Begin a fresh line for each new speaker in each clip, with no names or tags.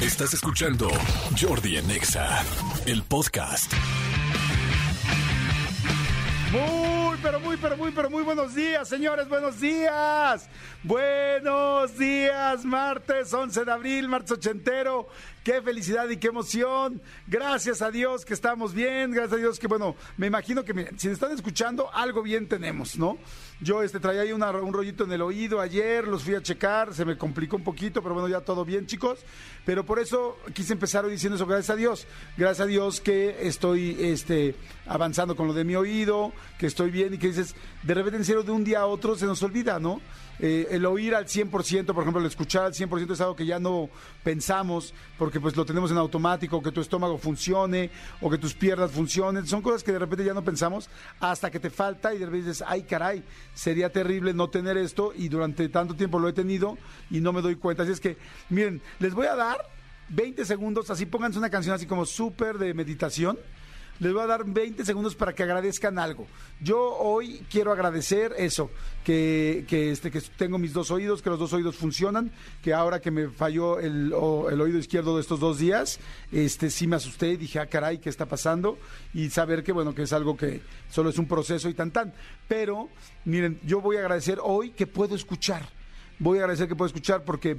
Estás escuchando Jordi Anexa, el podcast.
Muy, pero muy, pero muy, pero muy buenos días, señores, buenos días. Buenos días, martes 11 de abril, martes ochentero. Qué felicidad y qué emoción. Gracias a Dios que estamos bien. Gracias a Dios que, bueno, me imagino que si me están escuchando, algo bien tenemos, ¿no? Yo este, traía ahí un rollito en el oído ayer, los fui a checar, se me complicó un poquito, pero bueno, ya todo bien, chicos. Pero por eso quise empezar hoy diciendo eso, gracias a Dios. Gracias a Dios que estoy este, avanzando con lo de mi oído, que estoy bien y que dices, de repente en serio, de un día a otro se nos olvida, ¿no? Eh, el oír al 100%, por ejemplo, el escuchar al 100% es algo que ya no pensamos porque pues lo tenemos en automático, que tu estómago funcione o que tus piernas funcionen. Son cosas que de repente ya no pensamos hasta que te falta y de repente dices, ay caray, sería terrible no tener esto y durante tanto tiempo lo he tenido y no me doy cuenta. Así es que, miren, les voy a dar 20 segundos, así pónganse una canción así como súper de meditación les voy a dar 20 segundos para que agradezcan algo. Yo hoy quiero agradecer eso, que, este, que tengo mis dos oídos, que los dos oídos funcionan, que ahora que me falló el, oído izquierdo de estos dos días, este, sí me asusté y dije, ah, caray, ¿qué está pasando? Y saber que, bueno, que es algo que solo es un proceso y tan tan. Pero, miren, yo voy a agradecer hoy que puedo escuchar. Voy a agradecer que puedo escuchar porque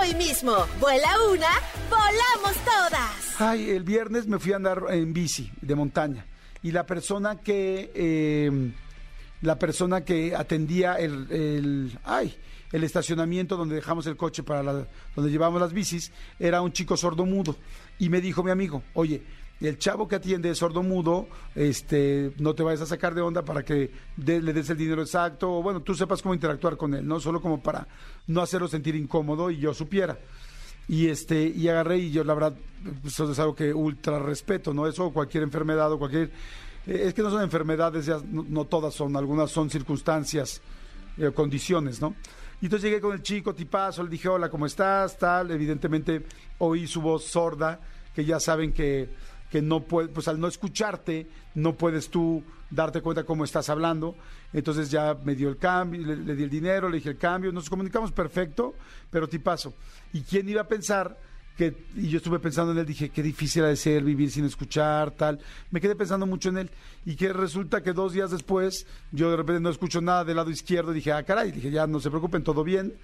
hoy mismo. Vuela una, volamos todas.
Ay, el viernes me fui a andar en bici de montaña y la persona que em, la persona que atendía el, ay el estacionamiento donde dejamos el coche para la, donde llevamos las bicis era un chico sordomudo y me dijo mi amigo, oye, el chavo que atiende es sordomudo, este, no te vayas a sacar de onda para que le des el dinero exacto, o bueno, tú sepas cómo interactuar con él, ¿no? Solo como para no hacerlo sentir incómodo y yo supiera. Y este, y agarré, y yo la verdad, eso es algo que ultra respeto, ¿no? Eso cualquier enfermedad o cualquier. Eh, es que no son enfermedades, ya no, todas son, algunas son circunstancias, eh, condiciones, ¿no? Y entonces llegué con el chico, tipazo, le dije, hola, ¿cómo estás? Tal, evidentemente oí su voz sorda, que ya saben que que no puede, pues al no escucharte, no puedes tú darte cuenta cómo estás hablando. Entonces ya me dio el cambio, le, di el dinero, le dije el cambio, nos comunicamos perfecto, pero paso. ¿Y quién iba a pensar que, y yo estuve pensando en él, dije, qué difícil ha de ser vivir sin escuchar, tal. Me quedé pensando mucho en él. Y que resulta que dos días después, yo de repente no escucho nada del lado izquierdo, dije, ah, caray, dije, ya no se preocupen, todo bien,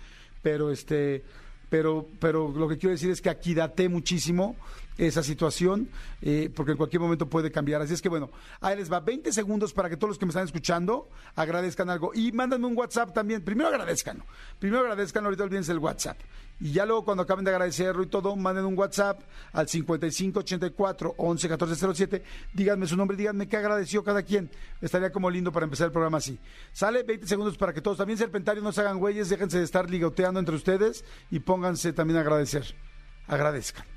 pero este pero, pero lo que quiero decir es que aquí date muchísimo esa situación, eh, porque en cualquier momento puede cambiar. Así es que bueno, ahí les va 20 segundos para que todos los que me están escuchando agradezcan algo. Y mándenme un WhatsApp también. Primero agradezcan. Primero agradezcan, ahorita olvídense el WhatsApp. Y ya luego cuando acaben de agradecerlo y todo, manden un WhatsApp al 5584 11 1407. Díganme su nombre, díganme qué agradeció cada quien. Estaría como lindo para empezar el programa así. Sale 20 segundos para que todos, también serpentarios, no se hagan güeyes, déjense de estar ligoteando entre ustedes y pónganse también a agradecer. Agradezcan.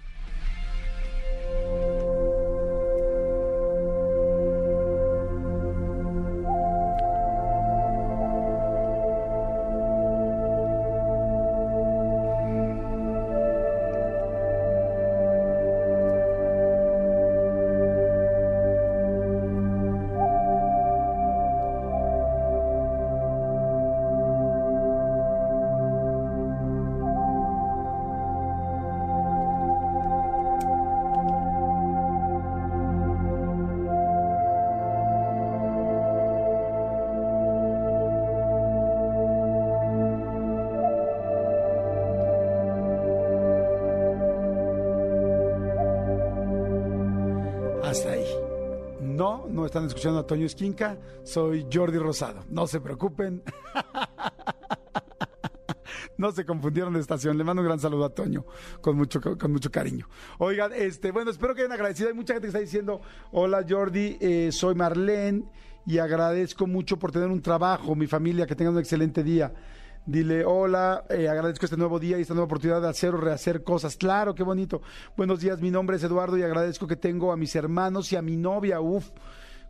Escuchando a Toño Esquinca, soy Jordi Rosado. No se preocupen. no se confundieron de estación. Le mando un gran saludo a Toño con mucho, con mucho cariño. Oigan, este, bueno, espero que hayan agradecido. Hay mucha gente que está diciendo, hola Jordi, eh, soy Marlene y agradezco mucho por tener un trabajo, mi familia, que tengan un excelente día. Dile, hola, eh, agradezco este nuevo día y esta nueva oportunidad de hacer o rehacer cosas. Claro, qué bonito. Buenos días, mi nombre es Eduardo y agradezco que tengo a mis hermanos y a mi novia. Uf,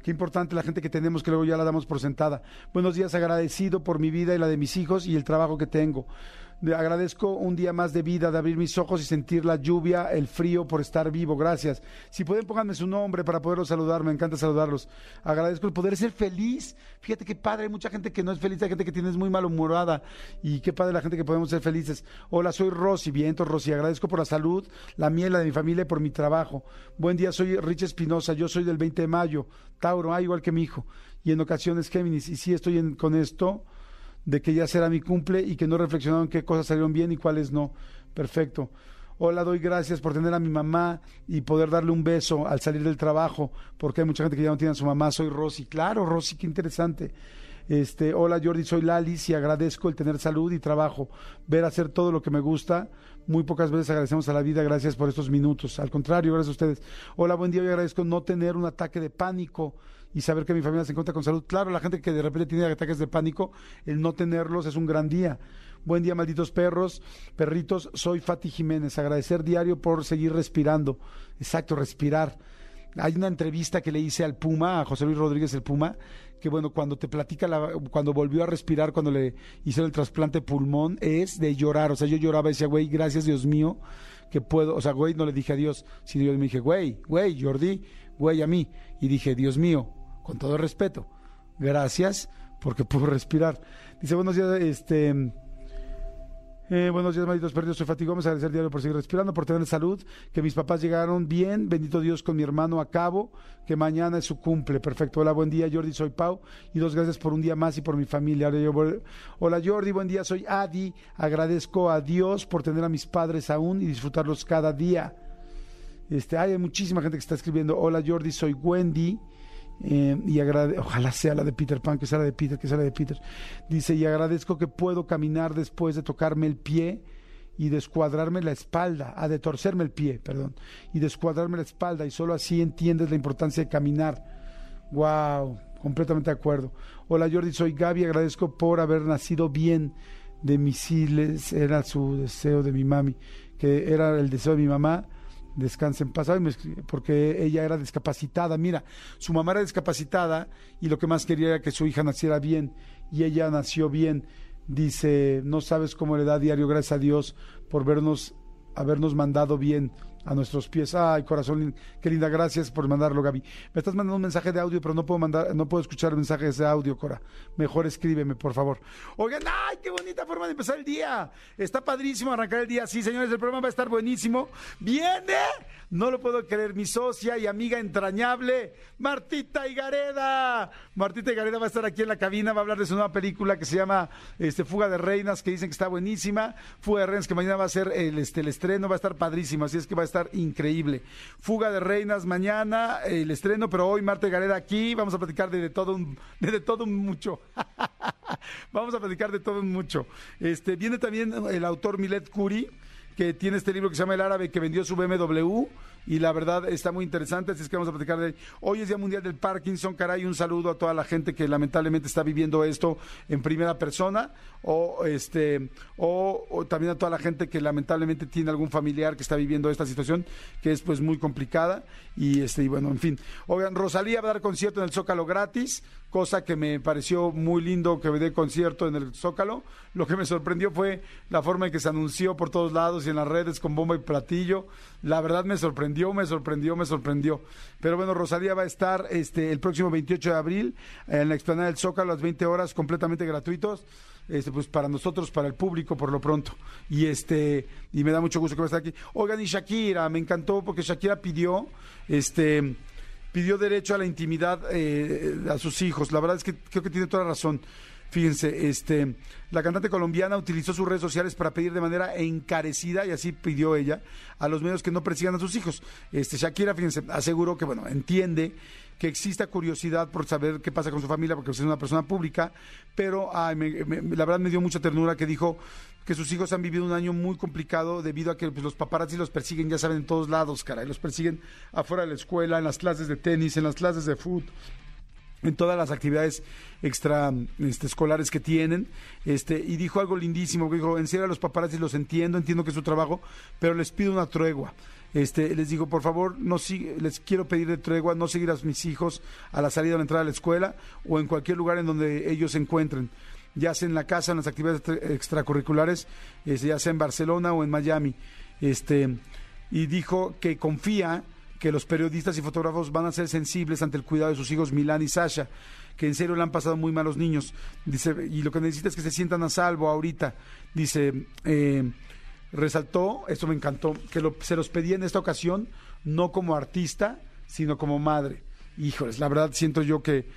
qué importante la gente que tenemos que luego ya la damos por sentada. Buenos días, agradecido por mi vida y la de mis hijos y el trabajo que tengo agradezco un día más de vida, de abrir mis ojos y sentir la lluvia, el frío por estar vivo. Gracias. Si pueden, pónganme su nombre para poderlos saludar. Me encanta saludarlos. Agradezco el poder ser feliz. Fíjate qué padre. Hay mucha gente que no es feliz, hay gente que tiene muy malhumorada. Y qué padre la gente que podemos ser felices. Hola, soy Rosy. Vientos, Rosy. Agradezco por la salud, la miel, la de mi familia y por mi trabajo. Buen día, soy Rich Espinosa. Yo soy del 20 de mayo. Tauro, ah, igual que mi hijo. Y en ocasiones Géminis. Y sí estoy con esto de que ya será mi cumple y que no reflexionaron qué cosas salieron bien y cuáles no. Perfecto. Hola, doy gracias por tener a mi mamá y poder darle un beso al salir del trabajo, porque hay mucha gente que ya no tiene a su mamá. Soy Rosy. Claro, Rosy, qué interesante. Este, hola Jordi, soy Lalis y agradezco el tener salud y trabajo, ver hacer todo lo que me gusta. Muy pocas veces agradecemos a la vida, gracias por estos minutos. Al contrario, gracias a ustedes. Hola, buen día, y agradezco no tener un ataque de pánico y saber que mi familia se encuentra con salud. Claro, la gente que de repente tiene ataques de pánico, el no tenerlos es un gran día. Buen día, malditos perros, perritos. Soy Fati Jiménez. Agradecer diario por seguir respirando. Exacto, respirar. Hay una entrevista que le hice al Puma, a José Luis Rodríguez el Puma, que bueno, cuando te platica, la, cuando volvió a respirar, cuando le hicieron el trasplante pulmón, es de llorar. O sea, yo lloraba y decía, güey, gracias Dios mío, que puedo. O sea, güey, no le dije adiós, sino yo me dije, güey, güey, Jordi, güey a mí. Y dije, Dios mío, con todo respeto. Gracias porque puedo respirar. Dice, buenos días, este... Eh, buenos días, malditos perdidos. Soy Fati Gómez. Agradecer diario por seguir respirando, por tener salud. Que mis papás llegaron bien. Bendito Dios con mi hermano a cabo. Que mañana es su cumple. Perfecto. Hola, buen día, Jordi. Soy Pau. Y dos gracias por un día más y por mi familia. Hola, Jordi. Buen día. Soy Adi. Agradezco a Dios por tener a mis padres aún y disfrutarlos cada día. Este, hay muchísima gente que está escribiendo. Hola, Jordi. Soy Wendy. Eh, y ojalá sea la de Peter Pan, que sea la de Peter, que sea la de Peter. Dice, y agradezco que puedo caminar después de tocarme el pie y descuadrarme la espalda, a de torcerme el pie, perdón, y descuadrarme la espalda, y solo así entiendes la importancia de caminar. Wow, completamente de acuerdo. Hola Jordi, soy Gaby, agradezco por haber nacido bien de misiles, era su deseo de mi mami, que era el deseo de mi mamá descanse en paz, porque ella era discapacitada. Mira, su mamá era discapacitada y lo que más quería era que su hija naciera bien y ella nació bien. Dice, no sabes cómo le da diario, gracias a Dios por vernos, habernos mandado bien a nuestros pies. Ay, corazón, qué linda, gracias por mandarlo, Gaby. Me estás mandando un mensaje de audio, pero no puedo mandar, no puedo escuchar mensajes de audio, Cora. Mejor escríbeme, por favor. Oigan, ay, qué bonita forma de empezar el día. Está padrísimo arrancar el día. Sí, señores, el programa va a estar buenísimo. Viene, no lo puedo creer, mi socia y amiga entrañable, Martita Higareda. Martita Higareda va a estar aquí en la cabina, va a hablar de su nueva película que se llama este, Fuga de Reinas, que dicen que está buenísima. Fuga de Reinas, que mañana va a ser el, este, estreno, va a estar padrísimo, así es que va a estar increíble. Fuga de Reinas mañana, el estreno, pero hoy Marta Gareda aquí, vamos a platicar de, todo un, de, todo mucho. vamos a platicar de todo un mucho. Este, viene también el autor Milet Curi, que tiene este libro que se llama El Árabe, que vendió su BMW y la verdad está muy interesante, así es que vamos a platicar de Hoy es Día Mundial del Parkinson, caray, un saludo a toda la gente que lamentablemente está viviendo esto en primera persona o este o, también a toda la gente que lamentablemente tiene algún familiar que está viviendo esta situación que es pues muy complicada y este y bueno, en fin. Oigan, Rosalía va a dar concierto en el Zócalo gratis, cosa que me pareció muy lindo que dé concierto en el Zócalo. Lo que me sorprendió fue la forma en que se anunció por todos lados y en las redes con bomba y platillo. La verdad me sorprendió, me sorprendió, me sorprendió. Pero bueno, Rosalía va a estar este, el próximo 28 de abril en la explanada del Zócalo a las 20 horas completamente gratuitos. Este, pues para nosotros, para el público por lo pronto. Y este, y me da mucho gusto que va a estar aquí. Oigan, y Shakira, me encantó porque Shakira pidió, este, pidió derecho a la intimidad eh, a sus hijos. La verdad es que creo que tiene toda la razón. Fíjense, este, la cantante colombiana utilizó sus redes sociales para pedir de manera encarecida, y así pidió ella, a los medios que no persigan a sus hijos. Este, Shakira, fíjense, aseguró que, bueno, entiende que exista curiosidad por saber qué pasa con su familia, porque es una persona pública, pero ay, me- la verdad me dio mucha ternura que dijo que sus hijos han vivido un año muy complicado debido a que pues, los paparazzi los persiguen, ya saben, en todos lados, caray, los persiguen afuera de la escuela, en las clases de tenis, en las clases de fútbol en todas las actividades extra este, escolares que tienen. Este y dijo algo lindísimo que dijo en a los paparazzi los entiendo entiendo que es su trabajo pero les pido una tregua. Este les digo por favor no les quiero pedir de tregua no seguir a mis hijos a la salida o la entrada de la escuela o en cualquier lugar en donde ellos se encuentren ya sea en la casa en las actividades extra- extracurriculares este, ya sea en Barcelona o en Miami este y dijo que confía que los periodistas y fotógrafos van a ser sensibles ante el cuidado de sus hijos Milán y Sasha, que en serio le han pasado muy mal los niños. Dice, y lo que necesita es que se sientan a salvo ahorita. Dice, eh, resaltó, esto me encantó, que lo- se los pedía en esta ocasión no como artista, sino como madre. Híjoles, la verdad siento yo que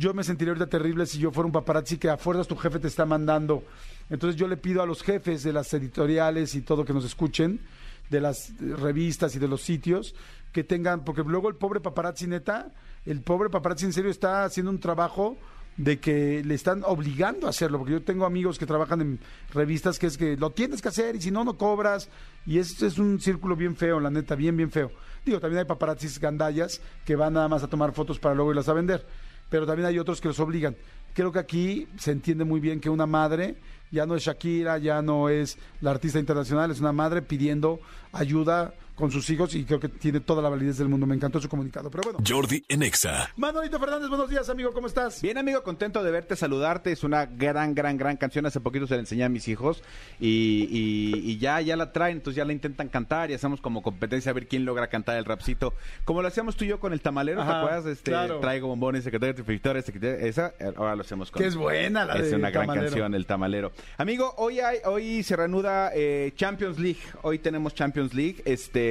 yo me sentiría ahorita terrible si yo fuera un paparazzi que a fuerzas tu jefe te está mandando. Entonces yo le pido a los jefes de las editoriales y todo que nos escuchen, de las revistas y de los sitios, que tengan, porque luego el pobre paparazzi neta, el pobre paparazzi en serio está haciendo un trabajo de que le están obligando a hacerlo, porque yo tengo amigos que trabajan en revistas que es que lo tienes que hacer y si no, no cobras. Y es, es un círculo bien feo, la neta, bien, bien feo. Digo, también hay paparazzis gandallas que van nada más a tomar fotos para luego irlas a vender, pero también hay otros que los obligan. Creo que aquí se entiende muy bien que una madre ya no es Shakira, ya no es la artista internacional, es una madre pidiendo ayuda con sus hijos y creo que tiene toda la validez del mundo. Me encantó su comunicado. Pero bueno,
Jordi en Exa.
Manolito Fernández, buenos días, amigo, ¿cómo estás?
Bien, amigo, contento de verte, saludarte. Es una gran, gran, gran canción. Hace poquito se la enseñé a mis hijos y, y- y ya, ya la traen, entonces ya la intentan cantar y hacemos como competencia a ver quién logra cantar el rapcito. Como lo hacíamos tú y yo con el tamalero,
Ajá,
¿te acuerdas? Este,
claro.
Traigo bombones, secretario de victoria, secretaria, esa, eh, ahora lo hacemos con
Que es buena la
Es
de
una gran
Tamalero.
canción, el tamalero. Amigo, hoy hay, hoy se reanuda eh, Champions League. Hoy tenemos Champions League. Este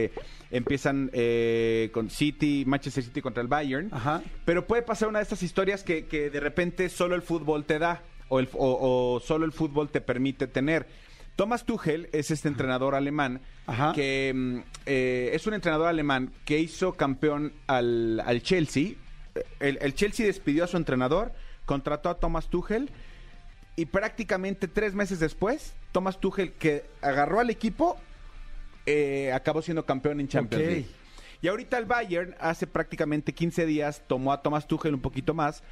empiezan eh, con City, Manchester City contra el Bayern.
Ajá.
Pero puede pasar una de estas historias que, que de repente solo el fútbol te da o, el- o- o solo el fútbol te permite tener. Thomas Tuchel es este entrenador alemán
Ajá.
que mm, eh, es un entrenador alemán que hizo campeón al, al Chelsea. El, el Chelsea despidió a su entrenador, contrató a Thomas Tuchel y prácticamente tres meses después, Thomas Tuchel que agarró al equipo eh, acabó siendo campeón en Champions. League. Y ahorita el Bayern hace prácticamente 15 días tomó a Thomas Tuchel un poquito más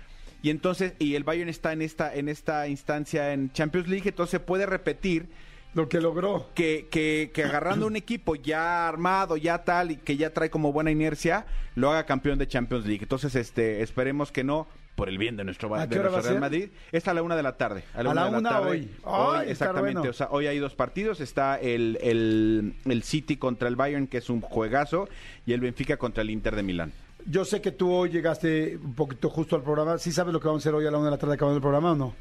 y entonces y el Bayern está en esta en esta instancia en Champions League, entonces puede repetir
Lo que logró.
que, que, que agarrando un equipo ya armado, ya tal, y que ya trae como buena inercia, lo haga campeón de Champions League. Entonces, este, esperemos que no, por el bien de nuestro,
¿A
de
qué hora
nuestro
va a
Real
ser?
Madrid. Es a la una de la tarde. A la, una, de la
una
tarde.
hoy. Ay,
exactamente.
bueno.
O sea, hoy hay dos partidos. Está el, el, el City contra el Bayern, que es un juegazo, y el Benfica contra el Inter de Milán.
Yo sé que tú hoy llegaste un poquito justo al programa. ¿Sí sabes lo que vamos a hacer hoy a la una de la tarde acabando el programa o no?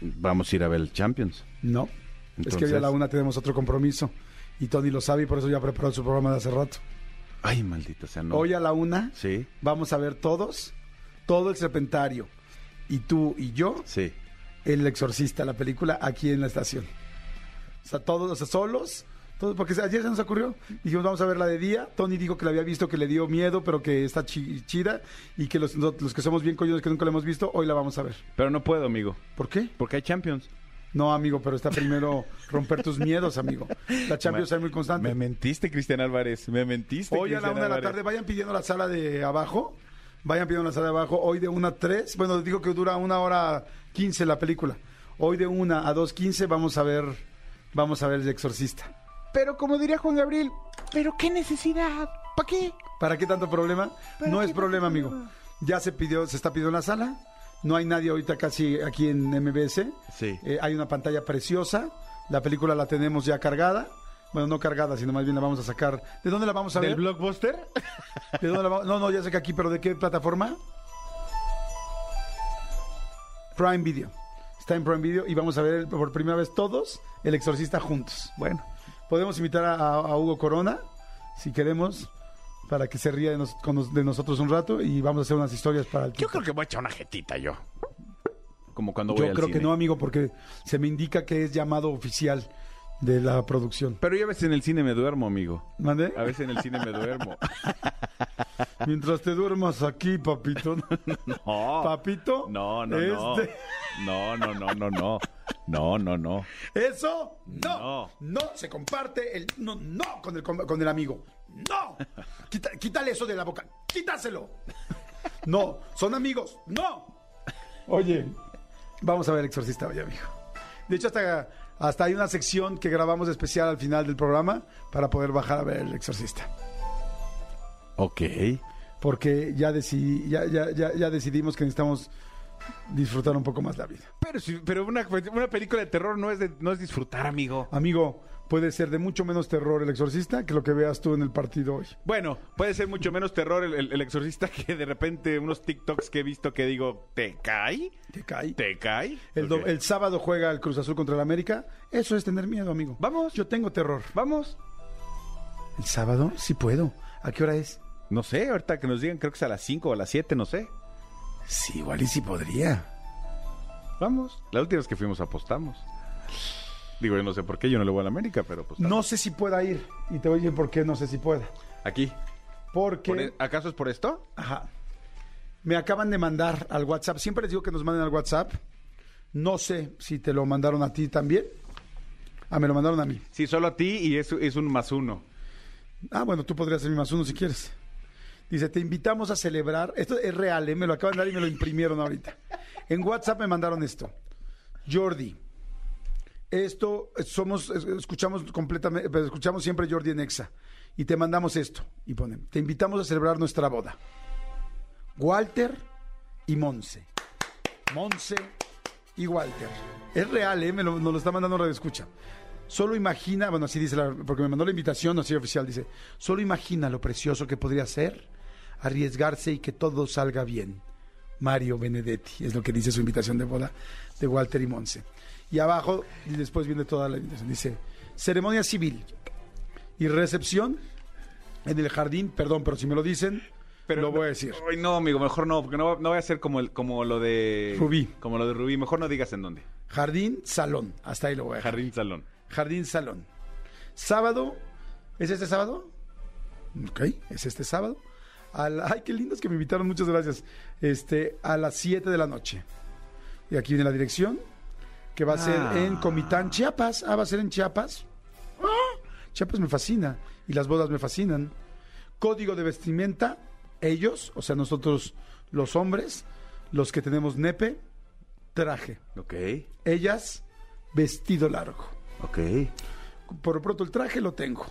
Vamos a ir a ver el Champions.
No. es que hoy a la una tenemos otro compromiso. Y Tony lo sabe y por eso ya preparó su programa de hace rato.
Ay, maldito sea, no.
Hoy a la una
Sí,
vamos a ver todos, todo el serpentario. Y tú y yo,
sí.
El Exorcista, la película, aquí en la estación. O sea, todos, o sea, solos. Todos, porque ayer se nos ocurrió. Dijimos, vamos a ver la de día. Tony dijo que la había visto, que le dio miedo, pero que está chi- chida. Y que los, los que somos bien coyones, que nunca la hemos visto, hoy la vamos a ver.
Pero no puedo, amigo.
¿Por qué?
Porque hay Champions.
No, amigo, pero está primero romper tus miedos, amigo. La Champions es muy constante.
Me mentiste, Cristian Álvarez. Me mentiste.
Hoy a la una de la tarde, vayan pidiendo la sala de abajo. Vayan pidiendo la sala de abajo. Hoy de una a tres. Bueno, digo que dura una hora quince la película. Hoy de una a dos quince vamos a ver, vamos a ver el exorcista.
Pero como diría Juan Gabriel, ¿pero qué necesidad? ¿Para qué?
¿Para qué tanto problema? No es problema, amigo. Ya se pidió, se está pidiendo en la sala. No hay nadie ahorita casi aquí en MBS.
Sí.
Eh, hay una pantalla preciosa. La película la tenemos ya cargada. Bueno, no cargada, sino más bien la vamos a sacar. ¿De dónde la vamos a
¿Del
ver?
blockbuster?
¿De dónde la vamos? No, no, ya sé que aquí, pero ¿de qué plataforma? Prime Video. Está en Prime Video y vamos a ver por primera vez todos El Exorcista juntos. Bueno, podemos invitar a, a Hugo Corona, si queremos, para que se ría de, nos- con nos- de nosotros un rato y vamos a hacer unas historias para el
Yo creo que voy a echar una jetita yo. Como cuando voy
Yo
al
creo
cine.
que no, amigo, porque se me indica que es llamado oficial de la producción.
Pero yo a veces en el cine me duermo, amigo.
¿Mande?
A veces en el cine me duermo.
Mientras te duermas aquí, papito.
No.
Papito.
No, no, no.
Este-
No, no, no, no, no. No, no, no.
Eso no.
No.
No se comparte el no, no con el, con el amigo. No. Quita- quítale eso de la boca. Quítaselo. No. Son amigos. No. Oye, vamos a ver el exorcista hoy, amigo. De hecho, hasta, hasta hay una sección que grabamos especial al final del programa para poder bajar a ver el exorcista.
Ok.
Porque ya, decidí, ya, ya, ya, ya decidimos que necesitamos disfrutar un poco más la vida.
Pero, si- pero una, una película de terror no es, de- no es disfrutar, amigo.
Amigo, puede ser de mucho menos terror el exorcista que lo que veas tú en el partido hoy.
Bueno, puede ser mucho menos terror el, el- el exorcista que de repente unos TikToks que he visto que digo, ¿te cae?
¿Te cae?
¿Te cae?
El, do-
Ok.
el sábado juega el Cruz Azul contra el América. Eso es tener miedo, amigo.
Vamos.
Yo tengo terror.
Vamos.
¿El sábado? Sí puedo. ¿A qué hora es?
No sé, ahorita que nos digan, creo que es a las 5 o a las 7, no sé.
Sí, igual y sí podría.
Vamos. La última vez que fuimos apostamos. Digo, yo no sé por qué, yo no le voy a la América, pero pues...
No sé si pueda ir. Y te voy a decir por qué no sé si pueda.
Aquí.
Porque...
¿Por e- ¿Acaso es por esto?
Ajá. Me acaban de mandar al WhatsApp. Siempre les digo que nos manden al WhatsApp. No sé si te lo mandaron a ti también. Ah, me lo mandaron a mí.
Sí, solo a ti y es, es un más uno.
Ah, bueno, tú podrías ser mi más uno si quieres. Dice, te invitamos a celebrar. Esto es real, ¿eh? me lo acaban de dar y me lo imprimieron ahorita. En WhatsApp me mandaron esto. Jordi, esto somos, es- escuchamos completamente, pero escuchamos siempre Jordi en Exa. Y te mandamos esto. Y ponen, te invitamos a celebrar nuestra boda. Walter y Monse. Monse y Walter. Es real, ¿eh? Me lo, nos lo está mandando Radio Escucha. Solo imagina, bueno, así dice, la- porque me mandó la invitación, así oficial, dice, solo imagina lo precioso que podría ser arriesgarse y que todo salga bien. Mario Benedetti, es lo que dice su invitación de boda de Walter y Monse. Y abajo, y después viene toda la invitación, dice, ceremonia civil y recepción en el jardín, perdón, pero si me lo dicen, lo voy a decir.
Ay, no, amigo, mejor no, porque no, no voy a hacer como, el, como lo de...
Rubí.
Como lo de Rubí. Mejor no digas en dónde.
Jardín, salón, hasta ahí lo voy a dejar.
Jardín Salón.
Jardín Salón. Sábado, ¿es este sábado? Ok, es este sábado. A la- ay, qué lindos que me invitaron, muchas gracias. Este, a las 7 de la noche. Y aquí viene la dirección, que va a ser
Ah.
en Comitán, Chiapas. Ah, va a ser en Chiapas. Ah, Chiapas me fascina y las bodas me fascinan. Código de vestimenta, ellos, o sea, nosotros los hombres, los que tenemos nepe, traje.
Ok,
Ellas, vestido largo.
ok.
Por lo pronto el traje lo tengo.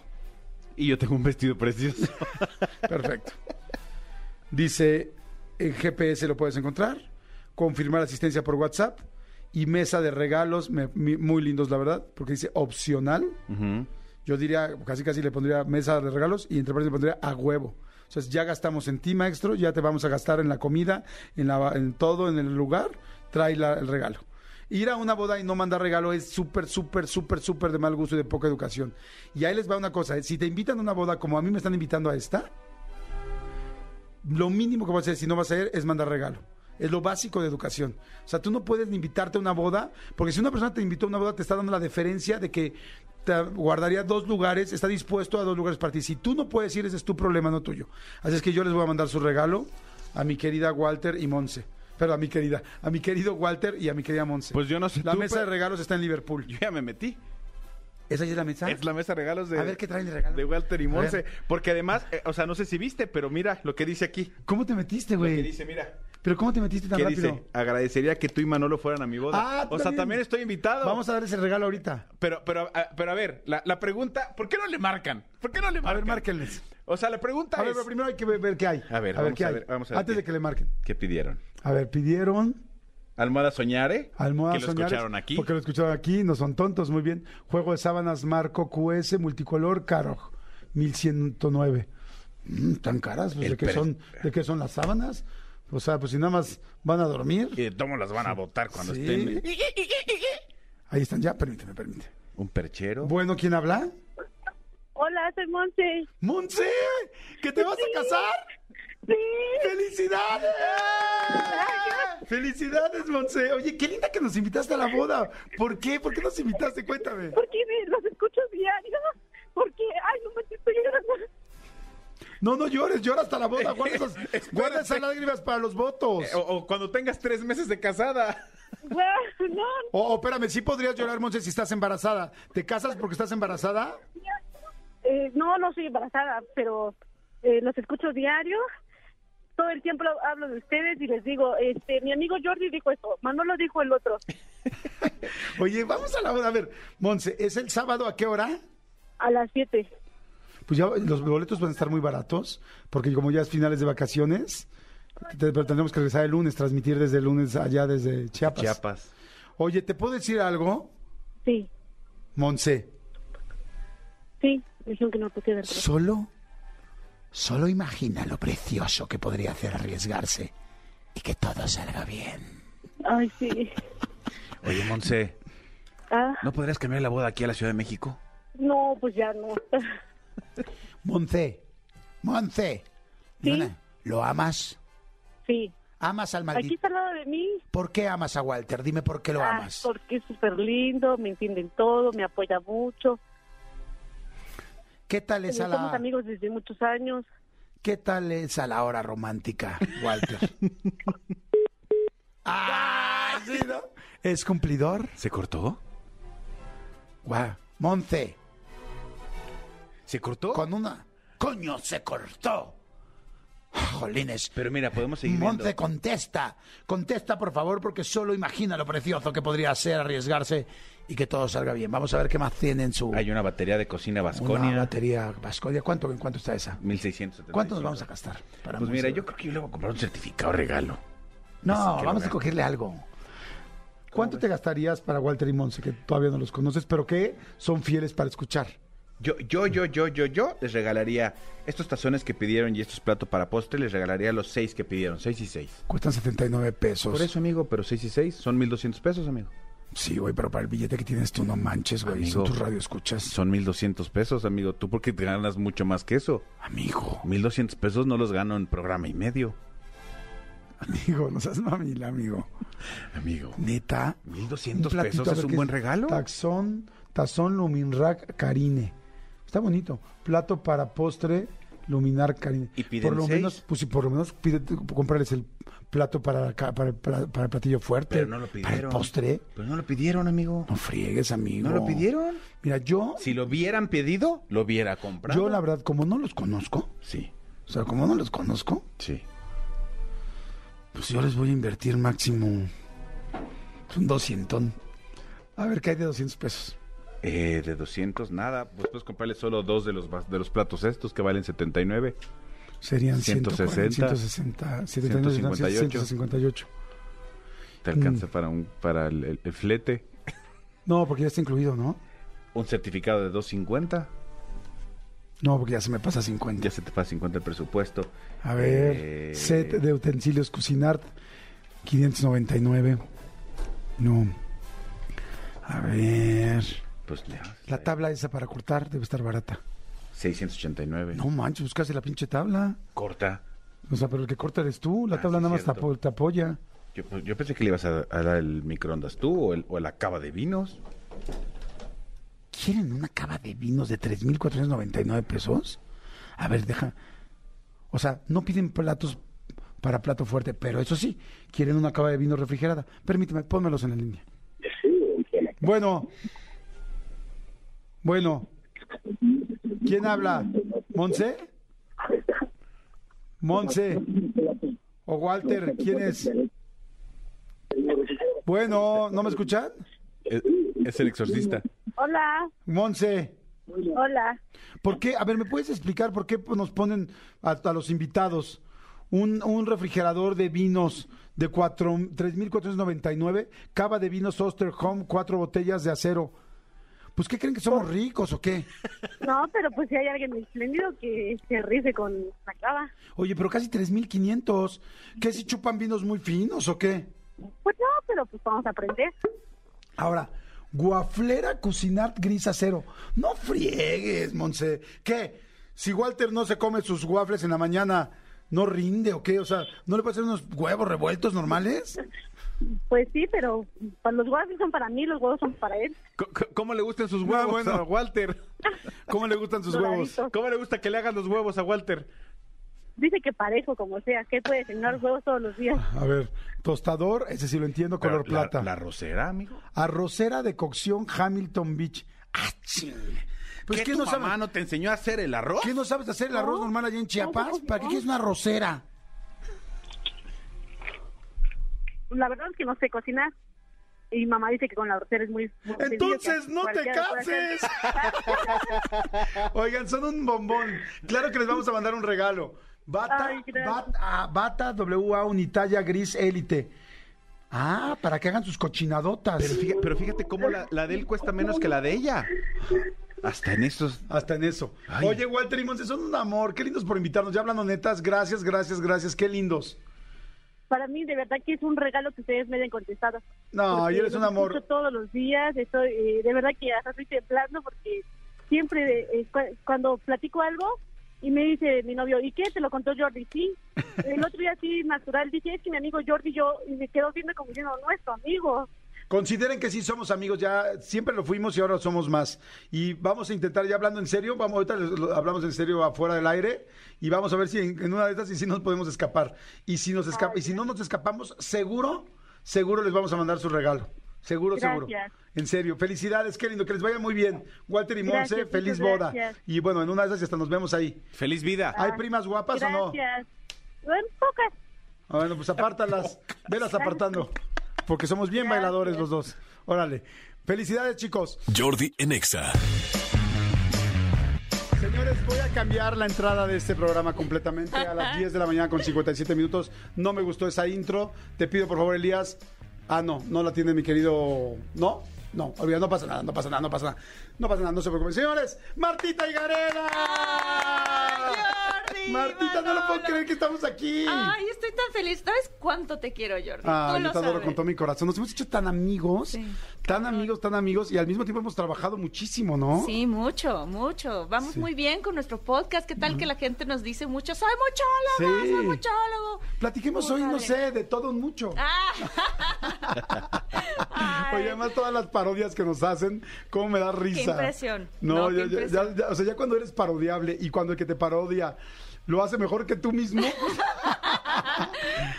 Y yo tengo un vestido precioso.
Perfecto. Dice, en GPS lo puedes encontrar, confirmar asistencia por WhatsApp y mesa de regalos, me- muy lindos la verdad, porque dice opcional. Yo diría, casi casi le pondría mesa de regalos y entre paréntesis le pondría a huevo. O sea, ya gastamos en ti, maestro, ya te vamos a gastar en la comida, en, la, en todo, en el lugar, trae la- el regalo. Ir a una boda y no mandar regalo es súper, súper, súper, súper de mal gusto y de poca educación. Y ahí les va una cosa, ¿eh? si te invitan a una boda como a mí me están invitando a esta, lo mínimo que vas a hacer si no vas a ir es mandar regalo. Es lo básico de educación. O sea, tú no puedes invitarte a una boda, porque si una persona te invitó a una boda, te está dando la deferencia de que te guardaría dos lugares, está dispuesto a dos lugares para ti. Si tú no puedes ir, ese es tu problema, no tuyo. Así es que yo les voy a mandar su regalo a mi querida Walter y Monse. Pero a mi querida, a mi querido Walter y a mi querida Monse.
Pues yo no sé
La
tú,
mesa
pero-
de regalos está en Liverpool.
Yo ya me metí.
¿Esa ya es la mesa?
Es la mesa de regalos de...
A ver qué traen de regalo.
De Walter y Monse. Porque además, eh, o sea, no sé si viste, pero mira lo que dice aquí.
¿Cómo te metiste,
Lo que
güey?
dice, mira.
¿Pero cómo te metiste tan
¿Qué
rápido?
dice? Agradecería que tú y Manolo fueran a mi boda.
Ah,
o sea,
también.
también estoy invitado.
Vamos a darles el regalo ahorita.
Pero, pero, a, pero a ver, la, la pregunta, ¿por qué no le marcan? ¿Por qué no le
A
marcan?
ver, márquenles.
O sea, la pregunta
A ver,
es...
pero primero hay que ver, ver qué hay.
A ver, vamos
qué
a
hay.
ver, vamos a ver
Antes
qué-
de que le marquen.
¿Qué pidieron?
A ver, pidieron
Almohada Soñare.
almohadas
Que lo
soñares,
escucharon aquí.
Porque lo escucharon aquí, no son tontos, muy bien. Juego de sábanas Marco QS multicolor Caro 1109. Mm, tan caras, pues, ¿de qué son de qué son las sábanas? O sea, pues si nada más van a dormir.
Y de tomo las van a botar cuando
Sí.
estén.
Ahí están ya, permíteme, permíteme.
Un perchero.
Bueno, ¿quién habla?
Hola, soy Monse.
Monse, ¿que te vas a casar?
Sí.
¡Felicidades! ¡Felicidades, Monse! Oye, qué linda que nos invitaste a la boda. ¿Por qué? ¿Por qué nos invitaste? Cuéntame.
Porque me- los escucho diario. Porque, ay, no me estoy llorando.
No, no llores, llora hasta la boda. Guarda esas, guarda esas lágrimas para los votos.
O, o cuando tengas tres meses de casada.
Bueno, no,
O, o, espérame, sí podrías llorar, Monse, si estás embarazada. ¿Te casas porque estás embarazada?
eh, no, no soy embarazada, pero eh, los escucho diario. Todo el tiempo lo- hablo de ustedes y les digo, este, mi amigo Jordi dijo esto, Manolo dijo el otro,
Oye, vamos a la boda. A ver, Monse, ¿es el sábado a qué hora?
a las 7.
Pues ya los boletos van a estar muy baratos, porque como ya es finales de vacaciones, te- pero tendremos que regresar el lunes, transmitir desde el lunes allá desde Chiapas.
Chiapas.
Oye, ¿te puedo decir algo?
Sí,
Monse,
sí, dijeron que no podía ver.
solo, solo imagina lo precioso que podría hacer arriesgarse y que todo salga bien.
Ay, sí.
Oye, Monse,
Ah,
¿no podrías cambiar la boda aquí a la Ciudad de México?
no, pues ya no. Sí.
Nona, ¿lo amas?
Sí,
¿Amas al
aquí
maldito?
está al lado de mí.
¿Por qué amas a Walter? Dime por qué lo
Ah,
amas.
porque es súper lindo, me entienden todo, me apoya mucho.
¿Qué tal es a
Somos
la,
amigos desde muchos años.
qué tal es a la hora romántica, Walter? ah, sí, ¿no? ¿Es cumplidor?
¿Se cortó?
Guau. Monce,
¿Se cortó?
con una... ¡Coño, se cortó! Jolines.
Pero mira, podemos seguir viendo.
Monce, contesta. Contesta, por favor, porque solo imagina lo precioso que podría ser arriesgarse y que todo salga bien. Vamos a ver qué más tiene en su...
Hay una batería de cocina
Una
Vasconia.
batería Vasconia. ¿Cuánto, ¿En cuánto está esa?
1675.
¿Cuánto nos vamos a gastar? para
Pues mira, yo creo que yo le voy a comprar un certificado regalo.
No, vamos a cogerle algo. ¿Cuánto te gastarías para Walter y Monse, que todavía no los conoces, pero que son fieles para escuchar?
Yo, yo, yo, yo, yo, yo les regalaría estos tazones que pidieron y estos platos para postre, les regalaría los seis que pidieron, seis y seis.
Cuestan 79 pesos.
Por eso, amigo, pero seis y seis son 1200 pesos, amigo.
Sí, güey, pero para el billete que tienes tú, no manches, güey. Son
Amigo.
tus radioescuchas.
Son 1200 pesos, amigo. Tú porque te ganas mucho más que eso.
Amigo,
1200 pesos no los gano en programa y medio.
amigo, no seas mamila, amigo.
Amigo.
Neta.
1200
platito,
pesos es un buen regalo.
Taxón, tazón Luminrack Carine. Está bonito. Plato para postre Luminar Carine.
¿Y piden
por lo
seis?
menos, pues sí, por lo menos pide, comprarles el plato para, para, para- para el platillo fuerte.
Pero no lo
Para el
pidieron.
postre.
Pero no lo pidieron, amigo.
No friegues, amigo.
¿No lo pidieron?
Mira, yo,
Si lo hubieran pedido, lo hubiera comprado.
yo la verdad, como no los conozco,
Sí,
o sea, como no los conozco,
sí.
pues yo les voy a invertir máximo un 200. A ver, ¿qué hay de 200 pesos?
Eh, de 200, nada. Pues puedes comprarle solo dos de los, de los platos estos que valen 79.
Serían
160,
160, 159,
158.
158.
Te alcanza para un para el, el- el flete.
No, porque ya está incluido, ¿no?
Un certificado de 250.
No, porque ya se me pasa 50.
Ya se te pasa 50 el presupuesto.
A ver,
Eh,
set de utensilios Cuisinart, 599. No. A ver.
Pues ya.
La tabla esa para cortar debe estar barata.
689.
No manches, buscase la pinche tabla.
Corta.
O sea, pero el que corta eres tú. La
Ah,
tabla
sí,
nada más te,
cierto.
apo- te apoya.
Yo, pues, yo pensé que le ibas a, a dar el microondas tú o el, o la cava de vinos.
¿Quieren una cava de vinos de 3.499 pesos? A ver, deja. O sea, no piden platos para plato fuerte, pero eso sí, quieren una cava de vino refrigerada. Permíteme, pónmelos en la línea. Bueno. Bueno. ¿Quién habla? ¿Monse? ¿Monse? ¿O Walter? ¿Quién es? Bueno, ¿no me escuchan?
Es, es el exorcista.
Hola,
Monse.
hola.
¿Por qué? A ver, ¿me puedes explicar por qué nos ponen a, a los invitados un, un refrigerador de vinos de cuatro- 3.499, cava de vinos Oster Home, cuatro botellas de acero? Pues, ¿qué creen que somos ricos o qué?
No, pero pues si hay alguien espléndido que se ríe con la clava.
Oye, pero casi 3.500. ¿Qué si chupan vinos muy finos o qué?
Pues no, pero pues vamos a aprender.
Ahora, guaflera Cuisinart gris acero. No friegues, Monse. ¿Qué? Si Walter no se come sus waffles en la mañana, ¿No rinde o qué? O sea, ¿no le puede hacer unos huevos revueltos normales?
Pues sí, pero pues, los huevos son para mí, los huevos son para él.
¿Cómo le gustan sus
Ah,
huevos
bueno.
a Walter?
¿Cómo le gustan sus huevos?
¿Cómo le gusta que le hagan los huevos a Walter?
Dice que parejo, como sea, que puede cenar huevos todos los días.
A ver, tostador, ese sí lo entiendo, color
Pero
plata.
La, rosera, amigo.
Arrocera de cocción Hamilton Beach. ¡Ah, ching! Pues
¿Qué
¿qué
tu
no
mamá
sabes?
no te enseñó a hacer el arroz?
¿Qué no sabes hacer el arroz
No.
normal allá en Chiapas?
No,
¿Para qué quieres una arrocera?
La verdad es que no sé cocinar. Y mamá dice que con la rosera es muy... muy
Entonces no te cases. Oigan, son un bombón. Claro que les vamos a mandar un regalo. Bata,
Ay, gracias.
bata, ah, bata WA Unitalla Gris Élite. Ah, para que hagan sus cochinadotas.
Pero fíjate, pero fíjate cómo la, la de él cuesta menos que la de ella. Hasta en estos...
Hasta en eso.
Ay.
Oye, Walter y Monse, son un amor. Qué lindos por invitarnos. Ya hablando netas, gracias, gracias, gracias. Qué lindos.
Para mí, de verdad que es un regalo que ustedes me den contestado.
No,
Porque
y eres un amor.
escucho todos los días, estoy, eh, de verdad que hasta estoy temblando porque siempre eh, cu- cuando platico algo y me dice mi novio, ¿y qué? ¿Te lo contó Jordi? Sí. El otro día así natural dice, es que mi amigo Jordi yo, y me quedó viendo como diciendo, nuestro amigo.
Consideren que sí somos amigos, ya siempre lo fuimos y ahora somos más. Y vamos a intentar, ya hablando en serio, vamos ahorita les- lo- hablamos en serio afuera del aire y vamos a ver si en, en una de estas y si nos podemos escapar. Y si nos escapa, y si no nos escapamos, seguro, seguro les vamos a mandar su regalo. Seguro, seguro. En serio, felicidades, qué lindo, que les vaya muy bien. Walter y Monse, feliz boda.
gracias.
Y bueno, en una de esas y hasta nos vemos ahí.
Feliz vida.
¿Hay primas guapas o no?
Gracias. Bueno, pocas.
Ah, Bueno, pues apártalas, velas apartando, porque somos bien
Gracias.
bailadores los dos. Órale. Felicidades, chicos.
Jordi en Exa.
Señores, voy a cambiar la entrada de este programa completamente a las 10 de la mañana con 57 minutos. No me gustó esa intro. Te pido, por favor, Elías. Ah, no, no la tiene mi querido. ¿No? No, olvida, no pasa nada, no pasa nada, no pasa nada. No pasa nada, no se preocupen. Señores, Martita y Gareda. Martita, no lo puedo creer que estamos aquí.
Ay, estoy tan feliz. ¿Sabes cuánto te quiero, Jordi? Tú
yo te adoro
sabes.
con todo mi corazón. Nos hemos hecho tan amigos,
Sí.
Tan amigos, tan amigos, y al mismo tiempo hemos trabajado muchísimo, ¿no?
Sí, mucho, mucho. Vamos
Sí.
muy bien con nuestro podcast. ¿Qué tal que la gente nos dice mucho? Soy muchólogo,
Sí.
soy muchólogo.
Platiquemos hoy, no sé, de todo mucho.
Ah.
Oye, además todas las parodias que nos hacen, cómo me da risa.
Qué impresión.
No,
No,
ya,
qué
ya-
impresión.
ya- ya- o sea, ya cuando eres parodiable y cuando el que te parodia lo hace mejor que tú mismo.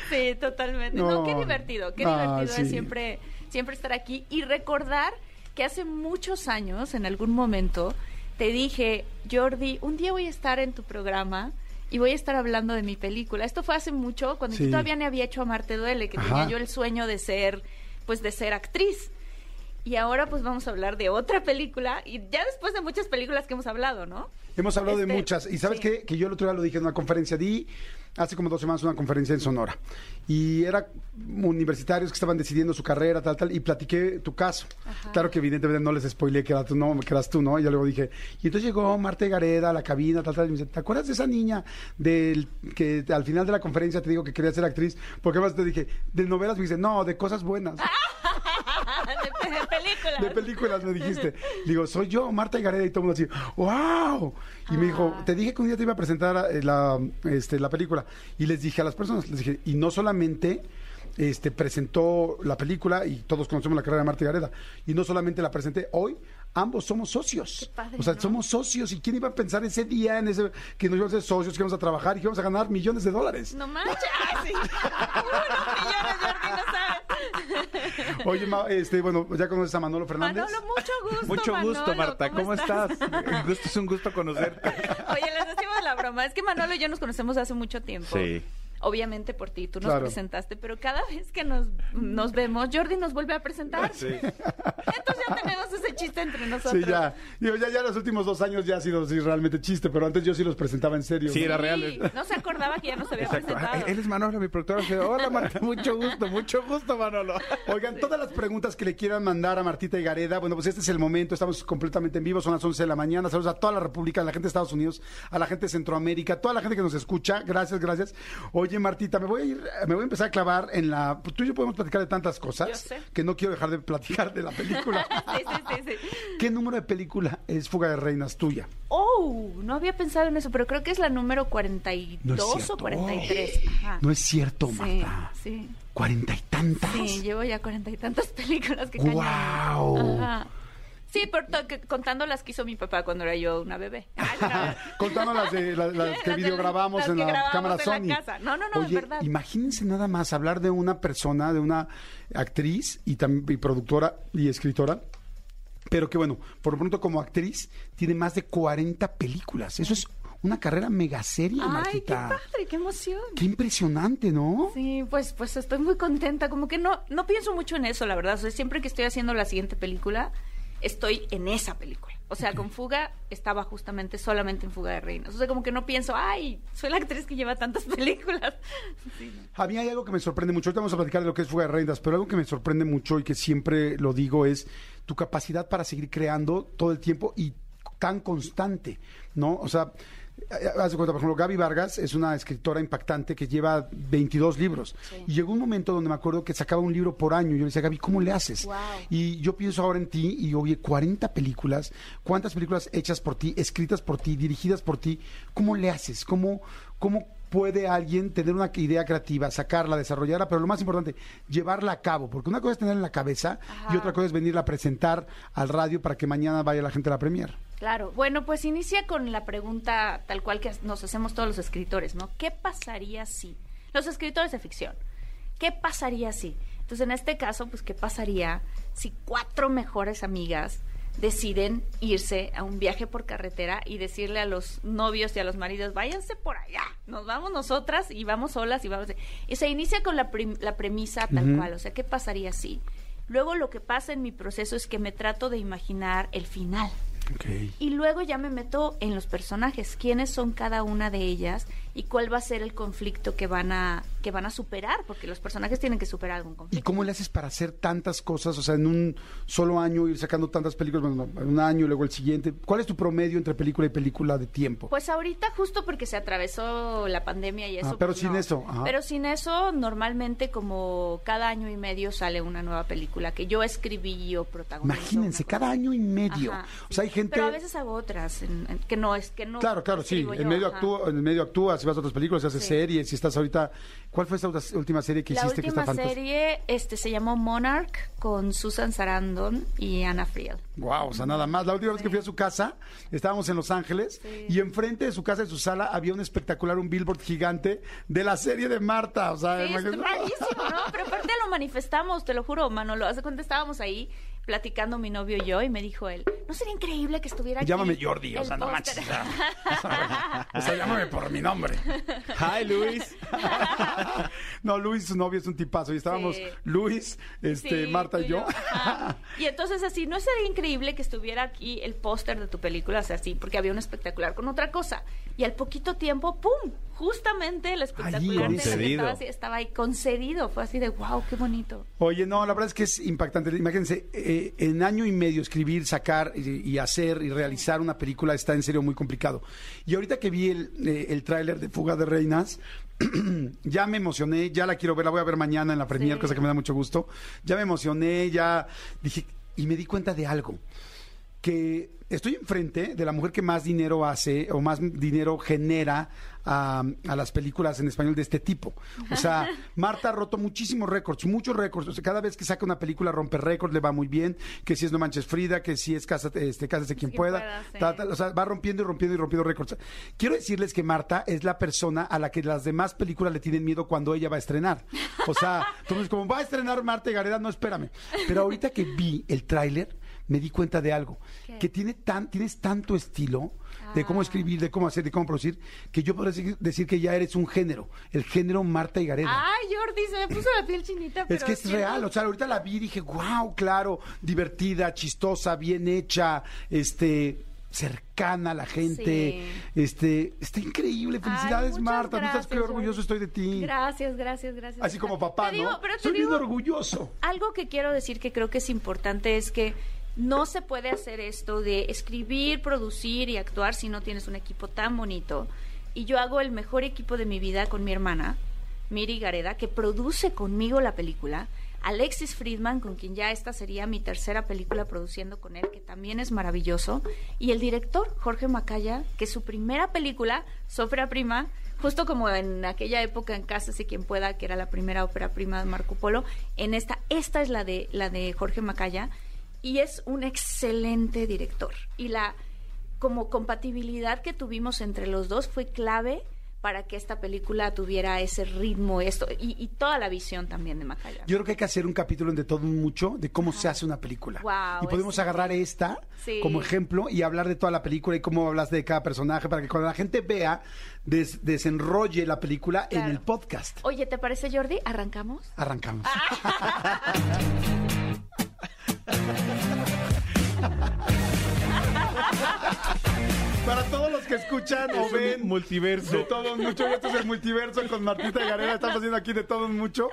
Sí, totalmente.
No.
No, qué divertido, qué
Ah,
divertido
sí.
es siempre, siempre estar aquí y recordar que hace muchos años, en algún momento, te dije, Jordi, un día voy a estar en tu programa y voy a estar hablando de mi película. Esto fue hace mucho, cuando
Sí.
yo todavía no había hecho Amarte Duele, que
Ajá.
tenía yo el sueño de ser, pues de ser actriz. Y ahora pues vamos a hablar de otra película y ya después de muchas películas que hemos hablado, ¿no?
Hemos hablado de
Este,
muchas. Y sabes
sí.
qué? Que yo el otro día lo dije en una conferencia. Di hace como dos semanas una conferencia en Sonora. Y era universitarios que estaban decidiendo su carrera, tal, tal. Y platiqué tu caso. Claro que evidentemente no les spoileé que, era tú, no, que eras tú, ¿no? Y ya luego dije. Y entonces llegó Marta Gareda a la cabina, tal, tal. Y me dice, ¿te acuerdas de esa niña del que al final de la conferencia te digo que quería ser actriz? Porque además te dije, de novelas me dice, no, de cosas buenas.
de, de películas.
De películas me dijiste. Digo, soy yo, Marta Gareda, y todo el mundo así, ¡wow! Y me dijo,
Ah.
te dije que un día te iba a presentar eh, la, este, la película. Y les dije a las personas, les dije, y no solamente este, presentó la película, y todos conocemos la carrera de Marta Gareda, y no solamente la presenté, hoy ambos somos socios.
Padre,
o sea,
¿no?
somos socios, y quién iba a pensar ese día en ese que nos íbamos a ser socios, que íbamos a trabajar y que íbamos a ganar millones de dólares.
No manches. Sí. Unos millones, sabes.
Oye, Ma- este, bueno, ya conoces a Manolo Fernández.
Manolo, mucho gusto.
Mucho gusto. Marta. ¿Cómo, estás? Gusto es un gusto conocerte.
Oye, les decimos la broma. Es que Manolo y yo nos conocemos hace mucho tiempo.
Sí.
Obviamente por ti, tú nos
Claro.
presentaste, pero cada vez que nos, nos vemos, Jordi nos vuelve a presentar.
Sí.
Entonces ya tenemos ese chiste entre nosotros.
Sí, ya. Digo, ya, ya los últimos dos años ya ha sido sí, realmente chiste, pero antes yo sí los presentaba en serio.
Sí,
¿no?
era real. ¿eh?
No se acordaba que ya nos había
Exacto.
presentado.
Ah, Él es Manolo, mi productor. Hola, Marta. Mucho gusto, mucho gusto, Manolo.
Oigan, todas las preguntas que le quieran mandar a Martita y Gareda, bueno, pues este es el momento, estamos completamente en vivo, son las 11 de la mañana, saludos a toda la República, a la gente de Estados Unidos, a la gente de Centroamérica, a toda la gente que nos escucha, gracias, gracias. Oye, Oye, Martita, me voy a ir, me voy a empezar a clavar en la. pues, tú y yo podemos platicar de tantas cosas que no quiero dejar de platicar de la película.
Sí, sí, sí.
¿Qué número de película es Fuga de Reinas tuya?
Oh, no había pensado en eso, pero creo que es la número
No
42
es
o
cierto.
43. Ajá.
No es cierto, Marta.
sí.
Cuarenta y tantas.
Sí, llevo ya cuarenta y tantas películas que
¡Guau!
cañón. Ajá. Sí, pero contando las que hizo mi papá cuando era yo una bebé. No.
Contando las, de, las, las que
Las
videograbamos
las
en
que
la
grabamos
cámara
en la
Sony.
casa. No, no, no, es verdad.
imagínense nada más hablar de una persona, de una actriz y también y productora y escritora. Pero que bueno, por lo pronto como actriz tiene más de 40 películas. Eso es una carrera mega seria,
Ay, qué padre, qué emoción.
Qué impresionante, ¿no?
Sí, pues, pues estoy muy contenta. Como que no, no pienso mucho en eso, la verdad. O sea, siempre que estoy haciendo la siguiente película, estoy en esa película. O sea, con Fuga estaba justamente solamente en Fuga de Reinas. O sea, como que no pienso, ay, soy la actriz que lleva tantas películas. Sí, no.
A mí hay algo que me sorprende mucho. Ahorita vamos a platicar de lo que es Fuga de Reinas, pero algo que me sorprende mucho y que siempre lo digo es tu capacidad para seguir creando todo el tiempo y tan constante, ¿no? O sea, haz de cuenta, por ejemplo, Gaby Vargas es una escritora impactante que lleva 22 libros. Y llegó un momento donde me acuerdo que sacaba un libro por año. Y yo le decía, Gaby, ¿cómo le haces?
Wow.
Y yo pienso ahora en ti y oye, 40 películas, ¿cuántas películas hechas por ti, escritas por ti, dirigidas por ti? ¿Cómo le haces? ¿Cómo, cómo puede alguien tener una idea creativa, sacarla, desarrollarla, pero lo más importante, llevarla a cabo? Porque una cosa es tenerla en la cabeza y otra cosa es venirla a presentar al radio para que mañana vaya la gente a la premier.
Claro, bueno, pues inicia con la pregunta tal cual que nos hacemos todos los escritores, ¿no? ¿Qué pasaría si? Los escritores de ficción, ¿qué pasaría si? Entonces, en este caso, pues, ¿qué pasaría si cuatro mejores amigas deciden irse a un viaje por carretera y decirle a los novios y a los maridos, váyanse por allá, nos vamos nosotras y vamos solas y vamos... Y se inicia con la, la premisa tal cual, o sea, ¿qué pasaría si? Luego lo que pasa en mi proceso es que me trato de imaginar el final. Y luego ya me meto en los personajes, quiénes son cada una de ellas y cuál va a ser el conflicto que van a que van a superar, porque los personajes tienen que superar algún
¿Y
conflicto.
cómo le haces para hacer tantas cosas? O sea, en un solo año ir sacando tantas películas, bueno, en un año, luego el siguiente. ¿Cuál es tu promedio entre película y película de tiempo?
Pues ahorita justo porque se atravesó la pandemia y eso.
Ah, pero
pues,
sin
no.
eso, ajá.
Pero sin eso, normalmente como cada año y medio sale una nueva película que yo escribí o protagonizo.
Imagínense,
una
cada año y medio.
Ajá,
o sea, hay gente...
Pero a veces hago otras en- en- que no es que no.
Claro, claro, sí. En
yo,
medio, actúa, en medio actúas, si vas a otras películas, si haces
Sí.
series, si estás ahorita... ¿Cuál fue ulti- última serie que
La
hiciste que está
última
fantástica?
serie este, se llamó Monarch con Susan Sarandon y Anna Friel.
Wow, o sea, nada más. La última vez que fui a su casa, estábamos en Los Ángeles
Sí.
y enfrente de su casa, de su sala, había un espectacular, un billboard gigante de la serie de Marta. O sea,
Sí, es rarísimo, ¿no? Pero aparte lo manifestamos, te lo juro, Manolo. Hace cuenta estábamos ahí platicando mi novio y yo y me dijo él, ¿no sería increíble que estuviera aquí?
Llámame Jordi, o sea, no
póster?"
manches. o sea, o sea, llámame por mi nombre.
Hi, Luis.
no, Luis, su novio, es un tipazo. Y estábamos
Sí.
Luis, este,
Sí,
Marta y yo.
ajá. Y entonces así, ¿no sería increíble que estuviera aquí el póster de tu película? O sea, así, porque había un espectacular con otra cosa. Y al poquito tiempo, ¡pum! Justamente el espectacular de que estaba, así- estaba ahí concedido. Fue así de, wow, qué bonito.
Oye, no, la verdad es que es impactante. Imagínense, eh, en año y medio escribir, sacar y, y hacer y realizar una película está en serio muy complicado. Y ahorita que vi el, eh, el tráiler de Fuga de Reinas, ya me emocioné, ya la quiero ver, la voy a ver mañana en la premier,
Sí.
cosa que me da mucho gusto. Ya me emocioné, ya dije, y me di cuenta de algo, que estoy enfrente de la mujer que más dinero hace o más dinero genera a, a las películas en español de este tipo. O sea, Marta ha roto muchísimos récords, muchos récords. O sea, cada vez que saca una película rompe récords, le va muy bien. Que si es No Manches Frida, que si es Cásate, este, Cásate quien
Quien
pueda.
pueda, sí.
ta, ta, o sea, va rompiendo y rompiendo y rompiendo récords. Quiero decirles que Marta es la persona a la que las demás películas le tienen miedo cuando ella va a estrenar. O sea, entonces como va a estrenar Marta y Gareda, no espérame. Pero ahorita que vi el tráiler, me di cuenta de algo.
¿Qué?
Que tiene tan, tienes tanto estilo de cómo
Ah.
escribir, de cómo hacer, de cómo producir, que yo podría decir, que ya eres un género, el género Marta y Gareda.
Ay, Jordi, se me puso la piel chinita.
Es
pero
que es
sí,
real, o sea, ahorita la vi y dije, wow, claro, divertida, chistosa, bien hecha, este cercana a la gente, este, está increíble, felicidades Marta, no sabes qué
gracias,
orgulloso estoy de ti.
Gracias, gracias, gracias.
Así como papá,
Te digo,
¿no?
pero te
Soy bien
digo-
orgulloso.
Algo que quiero decir que creo que es importante es que no se puede hacer esto de escribir, producir y actuar si no tienes un equipo tan bonito. Y yo hago el mejor equipo de mi vida con mi hermana. Miri Gareda, que produce conmigo la película. Alexis Friedman, con quien ya esta sería mi tercera película produciendo con él, que también es maravilloso. Y el director, Jorge Macaya, que su primera película, Sofra Prima, justo como en aquella época en Casa y quien pueda, que era la primera ópera prima de Marco Polo, en esta, esta es la de, la de Jorge Macaya, y es un excelente director. Y la como compatibilidad que tuvimos entre los dos fue clave para que esta película tuviera ese ritmo esto y, y toda la visión también de Macaya.
Yo creo que hay que hacer un capítulo en de todo mucho de cómo se hace una película.
Guau,
y podemos
es
agarrar esta
Sí.
como ejemplo y hablar de toda la película y cómo hablas de cada personaje para que cuando la gente vea des- desenrolle la película en
Claro.
el podcast.
Oye, ¿te parece Jordi? ¿Arrancamos?
Arrancamos. Ha ha ha ha! Para todos los que escuchan o
Es
ven
multiverso.
de todo un mucho, esto es el multiverso con Martita Garera, estamos haciendo aquí de todo un mucho,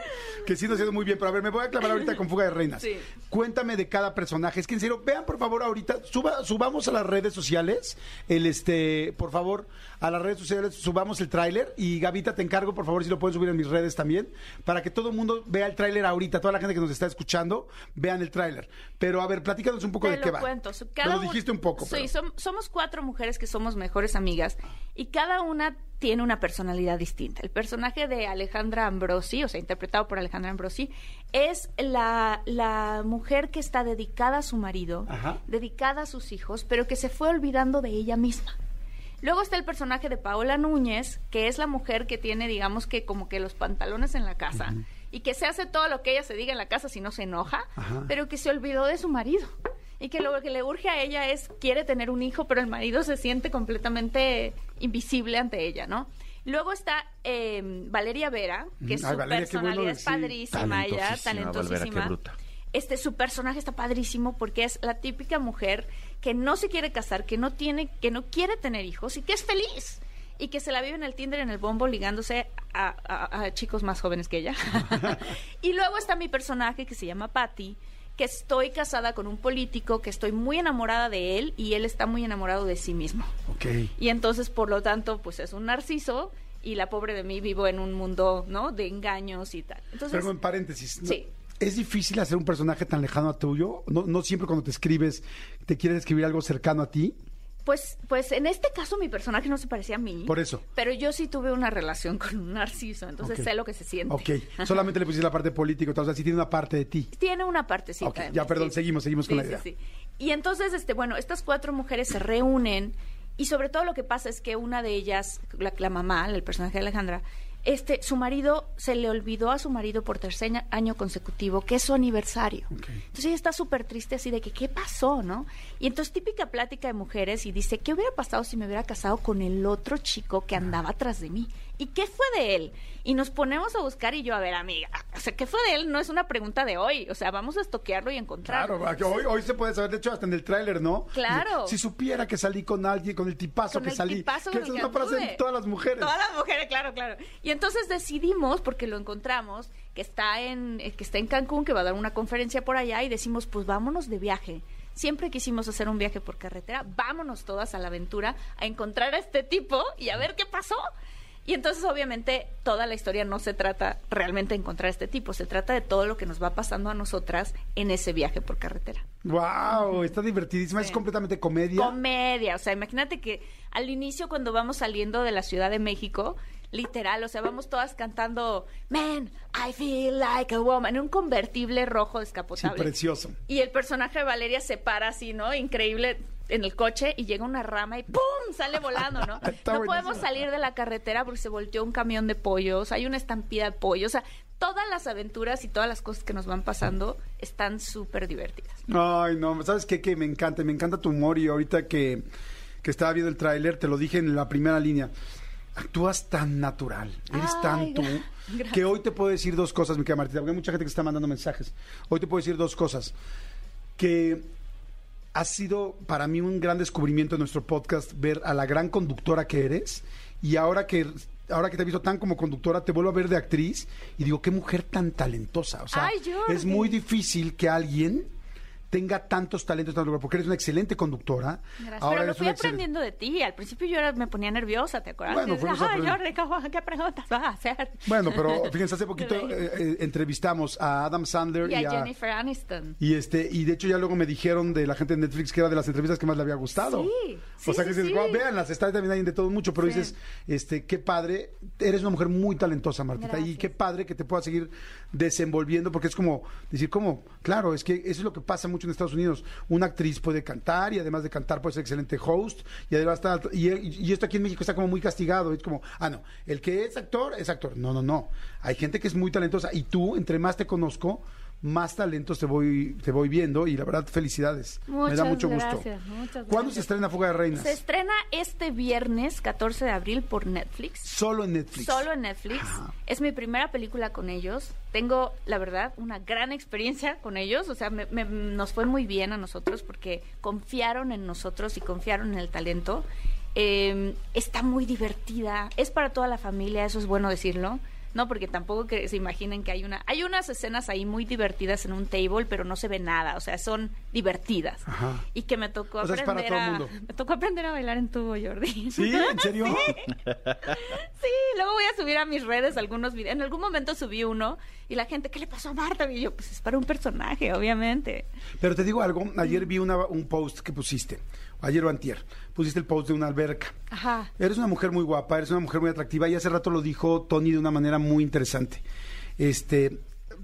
que sí nos ha haciendo muy bien, pero a ver, me voy a clavar ahorita con Fuga de Reinas.
Sí.
Cuéntame de cada personaje, es que en serio, vean por favor ahorita, suba, subamos a las redes sociales, el este, por favor, a las redes sociales subamos el tráiler y Gavita te encargo, por favor, si lo pueden subir en mis redes también, para que todo el mundo vea el tráiler ahorita, toda la gente que nos está escuchando, vean el tráiler. Pero a ver, platícanos un poco
Te
de qué
lo
va.
cuento.
Me
cada
lo
un-
dijiste un poco,
Sí,
pero-
somos cuatro mujeres que somos mejores amigas y cada una tiene una personalidad distinta. El personaje de Alejandra Ambrosi, o sea, interpretado por Alejandra Ambrosi, es la, la mujer que está dedicada a su marido,
Ajá.
dedicada a sus hijos, pero que se fue olvidando de ella misma. Luego está el personaje de Paola Núñez, que es la mujer que tiene, digamos que como que los pantalones en la casa y que se hace todo lo que ella se diga en la casa si no se enoja,
Ajá.
pero que se olvidó de su marido. Y que lo que le urge a ella es, quiere tener un hijo, pero el marido se siente completamente invisible ante ella, ¿no? Luego está eh, Valeria Vera, que
Ay,
su
Valeria, qué bueno,
personalidad es padrísima, ella,
Talentosísima, Valvera, qué
talentosísima.
bruta.
Este, su personaje está padrísimo porque es la típica mujer que no se quiere casar, que no tiene, que no quiere tener hijos y que es feliz y que se la vive en el Tinder, en el bombo, ligándose a, a- a chicos más jóvenes que ella. y luego está mi personaje que se llama Patty, que estoy casada con un político, que estoy muy enamorada de él y él está muy enamorado de sí mismo.
Ok.
Y entonces, por lo tanto, pues es un narciso y la pobre de mí vivo en un mundo, ¿no? De engaños y tal. Entonces,
Pero en paréntesis, ¿no?
Sí.
¿es difícil hacer un personaje tan lejano a tuyo? ¿No, no siempre cuando te escribes te quieres escribir algo cercano a ti?
Pues, pues en este caso mi personaje no se parecía a mí.
Por eso.
Pero yo sí tuve una relación con un narciso, entonces sé lo que se siente.
Ok, solamente le pusiste la parte política, o sea, sí tiene una parte de ti.
Tiene una partecita.
Ok,
de mí,
ya, perdón, seguimos, seguimos con la idea.
Y entonces, este, bueno, estas cuatro mujeres se reúnen y sobre todo lo que pasa es que una de ellas, la, la mamá, el personaje de Alejandra, este, su marido se le olvidó a su marido por tercer año- consecutivo, que es su aniversario. Entonces ella está súper triste así de que, ¿qué pasó, no? Y entonces típica plática de mujeres y dice, ¿qué hubiera pasado si me hubiera casado con el otro chico que andaba atrás de mí? ¿Y qué fue de él? Y nos ponemos a buscar y yo, a ver, amiga, o sea, ¿qué fue de él? No es una pregunta de hoy, o sea, vamos a estoquearlo y encontrarlo.
Claro, que hoy, hoy se puede saber, de hecho, hasta en el tráiler, ¿no?
Claro.
Si supiera que salí con alguien, con el tipazo
Con
que
el
salí.
tipazo
que
con
esa es una frase de
anduve.
todas las mujeres.
Todas las mujeres, claro, claro. Y entonces decidimos, porque lo encontramos, que está en, eh, que está en Cancún, que va a dar una conferencia por allá, y decimos, pues vámonos de viaje. Siempre quisimos hacer un viaje por carretera, vámonos todas a la aventura a encontrar a este tipo y a ver qué pasó. Y entonces, obviamente, toda la historia no se trata realmente de encontrar a este tipo, se trata de todo lo que nos va pasando a nosotras en ese viaje por carretera.
Wow, está divertidísima, es
Sí.
completamente comedia.
Comedia, o sea, imagínate que al inicio cuando vamos saliendo de la Ciudad de México, literal, o sea, vamos todas cantando Man, I feel like a woman, en un convertible rojo
sí,
descapotable.
precioso.
y el personaje de Valeria se para así, ¿no? Increíble en el coche y llega una rama y ¡pum! sale volando, ¿no? No podemos salir de la carretera porque se volteó un camión de pollos, hay una estampida de pollos, o sea, todas las aventuras y todas las cosas que nos van pasando están súper divertidas.
Ay, no, ¿sabes qué? Que me encanta, me encanta tu humor y ahorita que, que estaba viendo el tráiler, te lo dije en la primera línea. Actúas tan natural, eres
Ay,
tan tú,
gracias.
que hoy te puedo decir dos cosas, mi querida Martita, porque hay mucha gente que está mandando mensajes. Hoy te puedo decir dos cosas. Que ha sido para mí un gran descubrimiento en nuestro podcast ver a la gran conductora que eres. Y ahora que ahora que te he visto tan como conductora te vuelvo a ver de actriz y digo qué mujer tan talentosa. O sea
Ay,
es muy difícil que alguien tenga tantos talentos, tanto lugar, porque eres una excelente conductora.
Gracias.
Ahora
Pero lo fui aprendiendo de ti. Al principio yo era- me ponía nerviosa, ¿te acuerdas?
Bueno,
Ay,
aprendiendo.
Jordi, ¿cómo- ¿qué preguntas vas a hacer?
Bueno, pero fíjense, hace poquito eh, eh, entrevistamos a Adam Sandler
Y a Jennifer Aniston.
y este y de hecho ya luego me dijeron de la gente de Netflix que era de las entrevistas que más le había gustado.
Sí, sí,
o sea que
sí,
dices,
sí.
"Guau, véanlas, está también ahí de todo mucho, pero dices, este, qué padre, eres una mujer muy talentosa, Martita, y qué padre que te pueda seguir desenvolviendo, porque es como decir, ¿cómo? Claro, es que eso es lo que pasa mucho en Estados Unidos. Una actriz puede cantar y además de cantar puede ser excelente host y además está- y, esto aquí en México está como muy castigado, es como, ah, no, el que es actor es actor. No, no, no. Hay gente que es muy talentosa y tú, entre más te conozco, más talentos te voy te voy viendo y la verdad felicidades. Me da
Muchas
mucho gusto.
gracias, muchas
¿Cuándo se
gracias.
estrena Fuga de Reinas?
Se estrena este viernes, 14 de abril, por Netflix.
Solo en Netflix.
Solo en Netflix.
Ajá.
Es mi primera película con ellos. Tengo, la verdad, una gran experiencia con ellos. O sea, me- me- nos fue muy bien a nosotros porque confiaron en nosotros y confiaron en el talento. Eh, está muy divertida. Es para toda la familia, eso es bueno decirlo. No, porque tampoco que se imaginen que hay una... Hay unas escenas ahí muy divertidas en un table, pero no se ve nada. O sea, son divertidas.
Ajá.
Y que me tocó
O sea, es
aprender
para
a...
mundo.
Me tocó aprender a bailar en tubo, Jordi.
¿Sí? ¿En serio?
Sí, luego voy a subir a mis redes algunos videos. En algún momento subí uno y la gente, ¿qué le pasó a Marta? Y yo, pues es para un personaje, obviamente.
Pero te digo algo, ayer vi una- un post que pusiste, ayer o antier, pusiste el post de una alberca.
Ajá.
Eres una mujer muy guapa, eres una mujer muy atractiva y hace rato lo dijo Tony de una manera muy interesante. Este,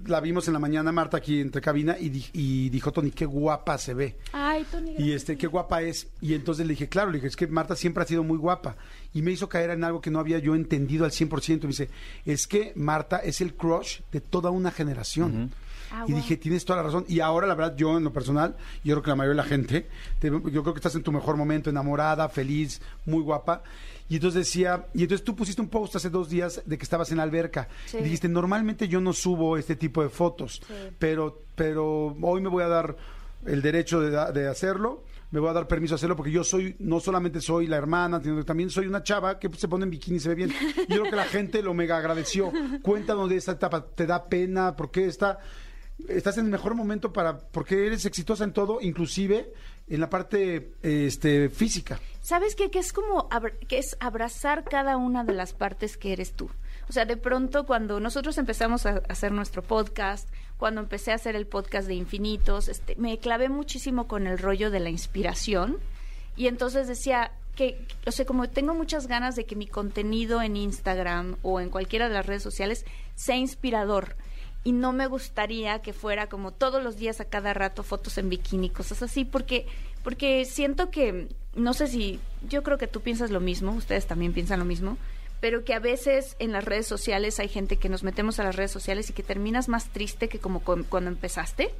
la vimos en la mañana, Marta, aquí entre cabina y, di- y dijo Tony, qué guapa se ve.
Ay, Tony.
Y este, qué guapa es. Y entonces le dije, claro, le dije, es que Marta siempre ha sido muy guapa. Y me hizo caer en algo que no había yo entendido al 100%. Me dice, es que Marta es el crush de toda una generación.
Ah,
y
wow.
dije, tienes toda la razón. Y ahora, la verdad, yo en lo personal, yo creo que la mayoría de la gente, te- yo creo que estás en tu mejor momento, enamorada, feliz, muy guapa. Y entonces decía, y entonces tú pusiste un post hace dos días de que estabas en la alberca.
Sí.
Y dijiste, normalmente yo no subo este tipo de fotos,
Sí.
pero, pero hoy me voy a dar el derecho de, hacerlo. Me voy a dar permiso a hacerlo porque yo soy, no solamente soy la hermana, sino que también soy una chava que se pone en bikini y se ve bien. Yo creo que la gente lo mega agradeció. Cuéntanos de esta etapa, ¿te da pena? ¿Por qué está? Estás en el mejor momento para, porque eres exitosa en todo, inclusive en la parte este, física.
¿Sabes qué? Que es como que es abrazar cada una de las partes que eres tú. O sea, de pronto cuando nosotros empezamos a hacer nuestro podcast, cuando empecé a hacer el podcast de Infinitos, este, me clavé muchísimo con el rollo de la inspiración y entonces decía que, o sea, como tengo muchas ganas de que mi contenido en Instagram o en cualquiera de las redes sociales sea inspirador y no me gustaría que fuera como todos los días a cada rato fotos en bikini, cosas así, porque porque siento que no sé si yo creo que tú piensas lo mismo, ustedes también piensan lo mismo, pero que a veces en las redes sociales hay gente que nos metemos a las redes sociales y que terminas más triste que como cu- cuando empezaste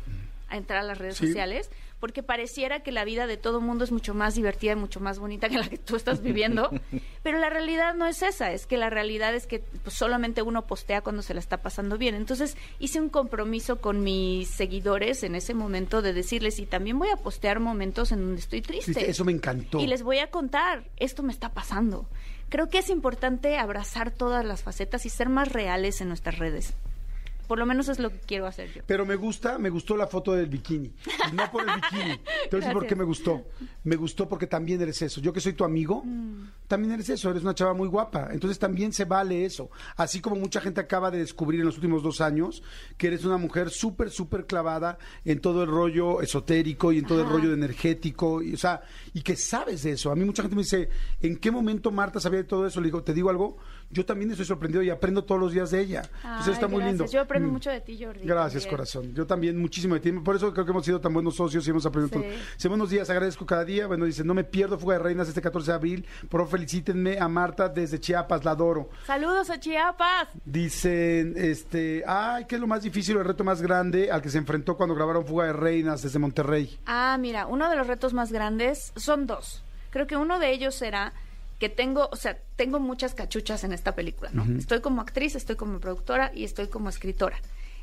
a entrar a las redes
Sí.
sociales, porque pareciera que la vida de todo mundo es mucho más divertida y mucho más bonita que la que tú estás viviendo, pero la realidad no es esa, es que la realidad es que pues, solamente uno postea cuando se la está pasando bien. Entonces hice un compromiso con mis seguidores en ese momento de decirles, y también voy a postear momentos en donde estoy triste.
Eso me encantó.
Y les voy a contar, esto me está pasando. Creo que es importante abrazar todas las facetas y ser más reales en nuestras redes. Por lo menos es lo que quiero hacer yo.
Pero me gusta, me gustó la foto del bikini. No por el bikini. Te voy a decir por qué me gustó. Me gustó porque también eres eso. Yo que soy tu amigo,
Mm.
también eres eso. Eres una chava muy guapa. Entonces también se vale eso. Así como mucha gente acaba de descubrir en los últimos dos años que eres una mujer súper, súper clavada en todo el rollo esotérico y en todo el rollo energético. Y, o sea, y que sabes de eso. A mí mucha gente me dice, ¿en qué momento Marta sabía de todo eso? Le digo, te digo algo. Yo también estoy sorprendido y aprendo todos los días de ella. Entonces está muy lindo.
Yo aprendo
Mm.
mucho de ti, Jordi.
Gracias,
también.
corazón. Yo también muchísimo de ti. Por eso creo que hemos sido tan buenos socios y hemos aprendido
Sí.
todo. Dice, buenos días, agradezco cada día. Bueno, dice, no me pierdo Fuga de Reinas este 14 de abril. Por favor, felicítenme a Marta desde Chiapas, la adoro.
Saludos a Chiapas.
Dicen, este, ay, ¿qué es lo más difícil o el reto más grande al que se enfrentó cuando grabaron Fuga de Reinas desde Monterrey?
Ah, mira, uno de los retos más grandes son dos. Creo que uno de ellos será que tengo, o sea, tengo muchas cachuchas en esta película, ¿no? Estoy como actriz, estoy como productora y estoy como escritora.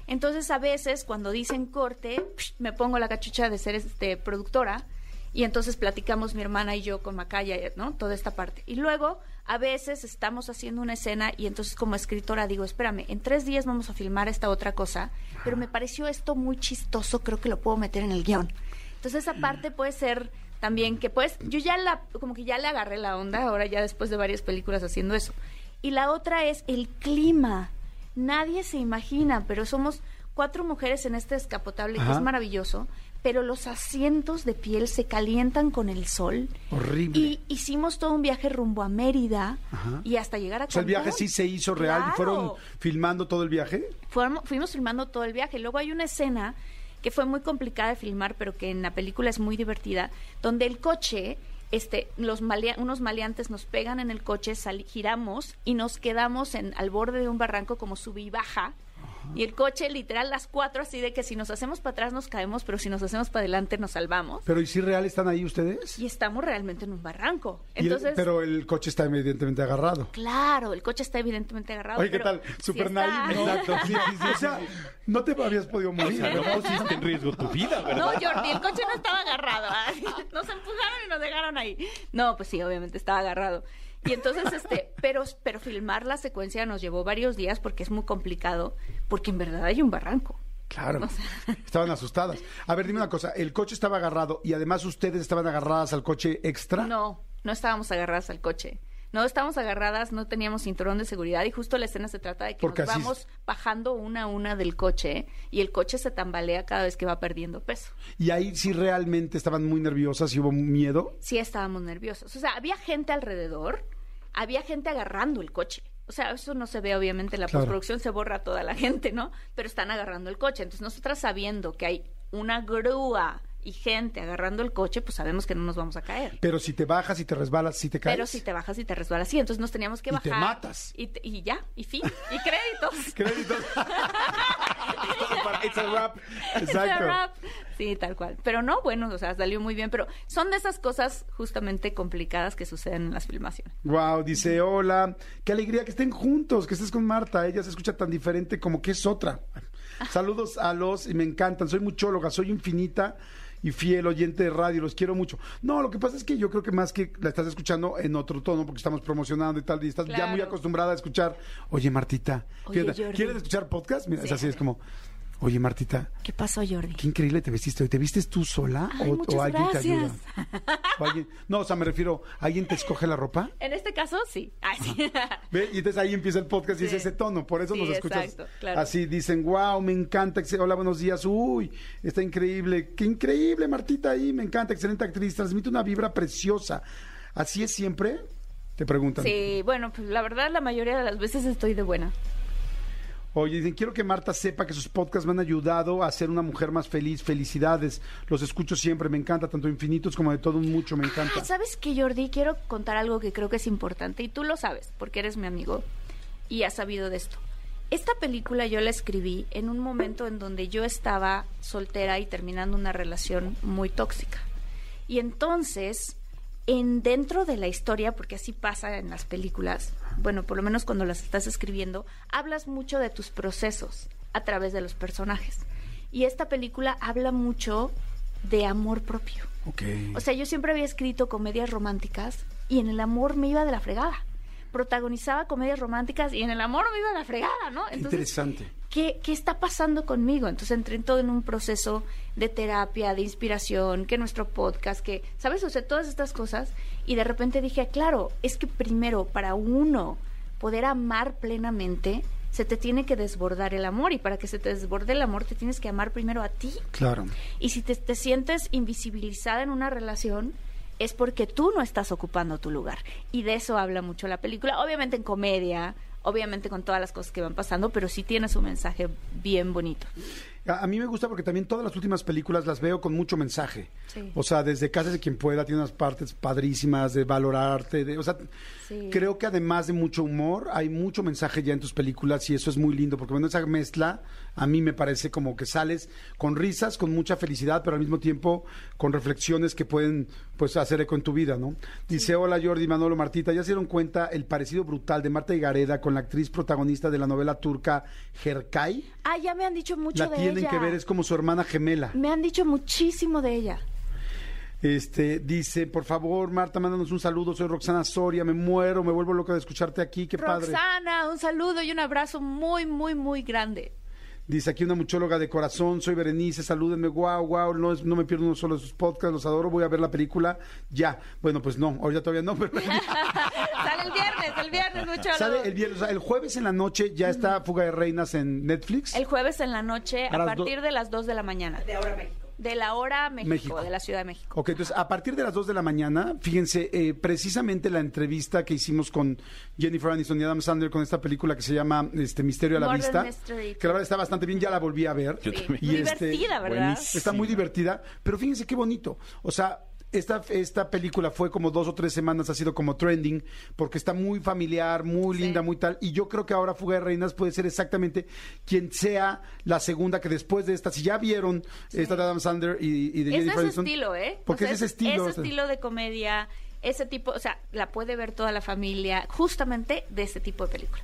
Entonces, a veces, cuando dicen corte, me pongo la cachucha de ser este, productora y entonces platicamos mi hermana y yo con Macaya, ¿no? Toda esta parte. Y luego A veces estamos haciendo una escena y entonces como escritora digo, espérame, en tres días vamos a filmar esta otra cosa, pero me pareció esto muy chistoso, creo que lo puedo meter en el guion. Entonces esa parte puede ser también que pues yo ya la, como que ya le agarré la onda, ahora ya después de varias películas haciendo eso. Y la otra es el clima. Nadie se imagina, pero somos cuatro mujeres en este descapotable que es maravilloso, pero los asientos de piel se calientan con el sol.
Horrible.
Y hicimos todo un viaje rumbo a Mérida
Ajá.
y hasta llegar a
o sea, el viaje
Cancún.
sí se hizo real. ¿Y
Claro.
fueron filmando todo el viaje?
Fuéramos- fuimos filmando todo el viaje. Luego hay una escena que fue muy complicada de filmar, pero que en la película es muy divertida, donde el coche, este, los unos maleantes nos pegan en el coche, giramos y nos quedamos en, al borde de un barranco como sube y baja. Y el coche, literal, las cuatro, así de que si nos hacemos para atrás nos caemos, pero si nos hacemos para adelante nos salvamos.
Pero ¿y si real están ahí ustedes?
Y estamos realmente en un barranco.
Y el-
Entonces,
pero el coche está evidentemente agarrado.
claro, el coche está evidentemente agarrado.
Oye, ¿qué
pero
tal?
sí
Super
está-
naive.
Exacto, sí, sí, sí,
o sea, no te habías podido morir.
No
¿no?
pusiste en riesgo tu vida,
No,
¿verdad?
Jordi, el coche no estaba agarrado. Nos empujaron y nos dejaron ahí. No, pues sí, obviamente estaba agarrado. Y entonces, este, pero, pero filmar la secuencia nos llevó varios días porque es muy complicado, porque en verdad hay un barranco.
Claro.
O sea-
Estaban asustadas. A ver, dime una cosa. El coche estaba agarrado y además ustedes estaban agarradas al coche extra.
No, no estábamos agarradas al coche. No estábamos agarradas, no teníamos cinturón de seguridad y justo la escena se trata de que
Porque
nos
es.
vamos bajando una a una del coche y el coche se tambalea cada vez que va perdiendo peso.
Y ahí sí realmente estaban muy nerviosas y hubo miedo.
sí estábamos nerviosos. O sea, había gente alrededor, había gente agarrando el coche. O sea, eso no se ve obviamente en la
Claro.
postproducción, se borra toda la gente, ¿no? Pero están agarrando el coche. Entonces, nosotras sabiendo que hay una grúa y gente agarrando el coche, pues sabemos que no nos vamos a caer.
Pero si te bajas y te resbalas, si te caes.
Pero si te bajas y te resbalas, sí, entonces nos teníamos que
Y
bajar.
te matas.
Y, te- y ya, y fin, y créditos.
Créditos.
It's a wrap.
It's a
Exacto.
wrap. Sí, tal cual. Pero no, bueno, o sea, salió muy bien. Pero son de esas cosas justamente complicadas que suceden en las filmaciones.
Wow, dice, hola, qué alegría que estén juntos, que estés con Marta, ella se escucha tan diferente como que es otra. Saludos a los, y me encantan, soy muchóloga, soy infinita y fiel oyente de radio, los quiero mucho. No, lo que pasa es que yo creo que más que la estás escuchando en otro tono, porque estamos promocionando y tal, y estás ya muy acostumbrada a escuchar, oye Martita,
Oye,
fíjate,
Jordi.
¿quieres escuchar podcast? Mira, es
Sí.
así, es como, oye Martita,
¿Qué pasó, Jordi?
Qué increíble te vestiste hoy. ¿Te vistes tú sola
Ay,
o, alguien te ayuda?
gracias.
O alguien- no, o sea, me refiero, ¿alguien te escoge la ropa?
En este caso, sí. Ay, sí.
¿Ve? Y entonces ahí empieza el podcast y es ese tono, por eso
Sí,
nos escuchas
exacto, claro.
así. Dicen, wow, me encanta. Hola, buenos días. Uy, está increíble. Qué increíble, Martita ahí. Me encanta, excelente actriz. Transmite una vibra preciosa. ¿Así es siempre? Te preguntan.
Sí, bueno, pues la verdad, la mayoría de las veces estoy de buena.
Oye, dicen, quiero que Marta sepa que sus podcasts me han ayudado a ser una mujer más feliz. Felicidades. Los escucho siempre. Me encanta, tanto infinitos como de todo un mucho. Me encanta.
¿sabes qué, Jordi? Quiero contar algo que creo que es importante y tú lo sabes, porque eres mi amigo y has sabido de esto. Esta película yo la escribí en un momento en donde yo estaba soltera y terminando una relación muy tóxica. Y entonces, en dentro de la historia, porque así pasa en las películas, bueno, por lo menos cuando las estás escribiendo, hablas mucho de tus procesos a través de los personajes. Y esta película habla mucho de amor propio.
Ok.
O sea, yo siempre había escrito comedias románticas y en el amor me iba de la fregada. Protagonizaba comedias románticas y en el amor me iba de la fregada, ¿no?
Interesante.
¿Qué, ¿qué está pasando conmigo? Entonces entré en todo en un proceso de terapia, de inspiración, que nuestro podcast, que, ¿sabes? O sea, todas estas cosas. Y de repente dije, claro, es que primero, para uno poder amar plenamente, se te tiene que desbordar el amor. Y para que se te desborde el amor, te tienes que amar primero a ti.
Claro.
Y si te, te sientes invisibilizada en una relación, es porque tú no estás ocupando tu lugar. Y de eso habla mucho la película. Obviamente en comedia, obviamente con todas las cosas que van pasando, pero sí tiene su mensaje bien bonito.
A, a mí me gusta porque también todas las últimas películas las veo con mucho mensaje.
Sí.
O sea, desde Casas de quien pueda tiene unas partes padrísimas de valorarte, de, o sea,
Sí.
creo que además de mucho humor, hay mucho mensaje ya en tus películas y eso es muy lindo porque bueno, esa mezcla a mí me parece como que sales con risas, con mucha felicidad, pero al mismo tiempo con reflexiones que pueden pues hacer eco en tu vida, ¿no? Dice, hola Jordi, Manolo, Martita, ¿ya se dieron cuenta el parecido brutal de Marta Higareda con la actriz protagonista de la novela turca Jerkay?
Ah, ya me han dicho mucho
La
de
tienen
ella.
que ver, es como su hermana gemela.
Me han dicho muchísimo de ella.
Este, dice, por favor, Marta, mándanos un saludo. Soy Roxana Soria, me muero, me vuelvo loca de escucharte aquí, qué padre.
Roxana, un saludo y un abrazo muy, muy, muy grande.
Dice aquí una muchóloga de corazón, soy Berenice, salúdenme, guau, guau, no, es- no me pierdo uno solo de sus podcasts, los adoro, voy a ver la película ya. Bueno, pues no, ahorita todavía no, pero
Sale el viernes, el viernes, mucho
sale el viernes, o sea, el jueves en la noche ya está Fuga de Reinas en Netflix.
El jueves en la noche,
A
a,
las do-
partir de las 2 de la mañana. De ahora México. De la hora México,
México.
de la Ciudad de México.
Ok, entonces a partir de las 2 de la mañana, fíjense, eh, precisamente la entrevista que hicimos con Jennifer Aniston y Adam Sandler con esta película que se llama este Misterio a la Vista,
Mystery.
que la verdad está bastante bien, ya la volví a ver.
Yo
Sí.
también.
Muy
este,
divertida, ¿verdad?
buenísimo.
Está muy divertida, pero fíjense qué bonito. O sea, esta, esta película fue como dos o tres semanas, ha sido como trending, porque está muy familiar, muy
Sí.
linda, muy tal. Y yo creo que ahora Fuga de Reinas puede ser exactamente quien sea la segunda que después de esta, si ya vieron esta de Adam Sandler y, y de
Es
Jennifer
ese
Aniston.
estilo, ¿eh?
Porque
O sea,
es ese estilo.
Ese estilo de comedia, ese tipo, o sea, la puede ver toda la familia, justamente de ese tipo de película.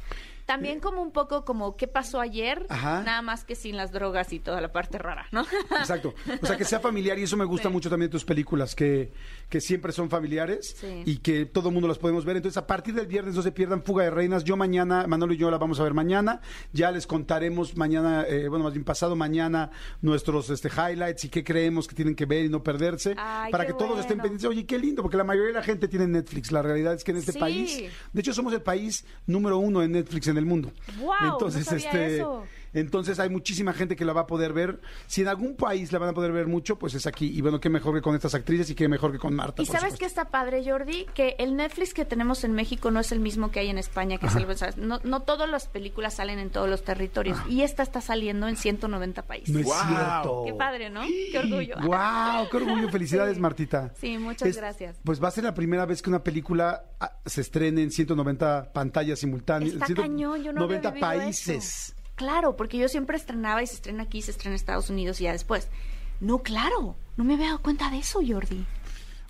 También como un poco como qué pasó ayer,
Ajá.
nada más que sin las drogas y toda la parte rara, ¿no?
Exacto. O sea, que sea familiar y eso me gusta
Sí.
mucho también de tus películas, que, que siempre son familiares
Sí.
y que todo el mundo las podemos ver. Entonces, a partir del viernes no se pierdan Fuga de Reinas. Yo mañana, Manolo y yo la vamos a ver mañana. Ya les contaremos mañana, eh, bueno, más bien pasado mañana, nuestros este, highlights y qué creemos que tienen que ver y no perderse.
Ay,
para que todos estén pendientes. Oye, qué lindo, porque la mayoría de la gente tiene Netflix. La realidad es que en este
Sí.
país, de hecho, somos el país número uno en Netflix en el mundo.
No sabía
este,
eso.
Entonces hay muchísima gente que la va a poder ver. Si en algún país la van a poder ver mucho, pues es aquí. Y bueno, qué mejor que con estas actrices y qué mejor que con Marta.
Y
por
sabes
supuesto.
qué está padre, Jordi, que el Netflix que tenemos en México no es el mismo que hay en España, que es el, o sea, no, no todas las películas salen en todos los territorios y esta está saliendo en 190 países.
No es
Guau.
cierto.
Qué padre, ¿no? Qué orgullo.
¡Wow! ¡Qué orgullo! Felicidades,
Sí.
Martita.
Sí, muchas gracias.
Pues va a ser la primera vez que una película ah, se estrene en 190 pantallas simultáneas.
Está
190
cañón, yo no había vivido
países.
eso. Claro, porque yo siempre estrenaba y se estrena aquí, se estrena en Estados Unidos y ya después. No, claro, no me había dado cuenta de eso, Jordi.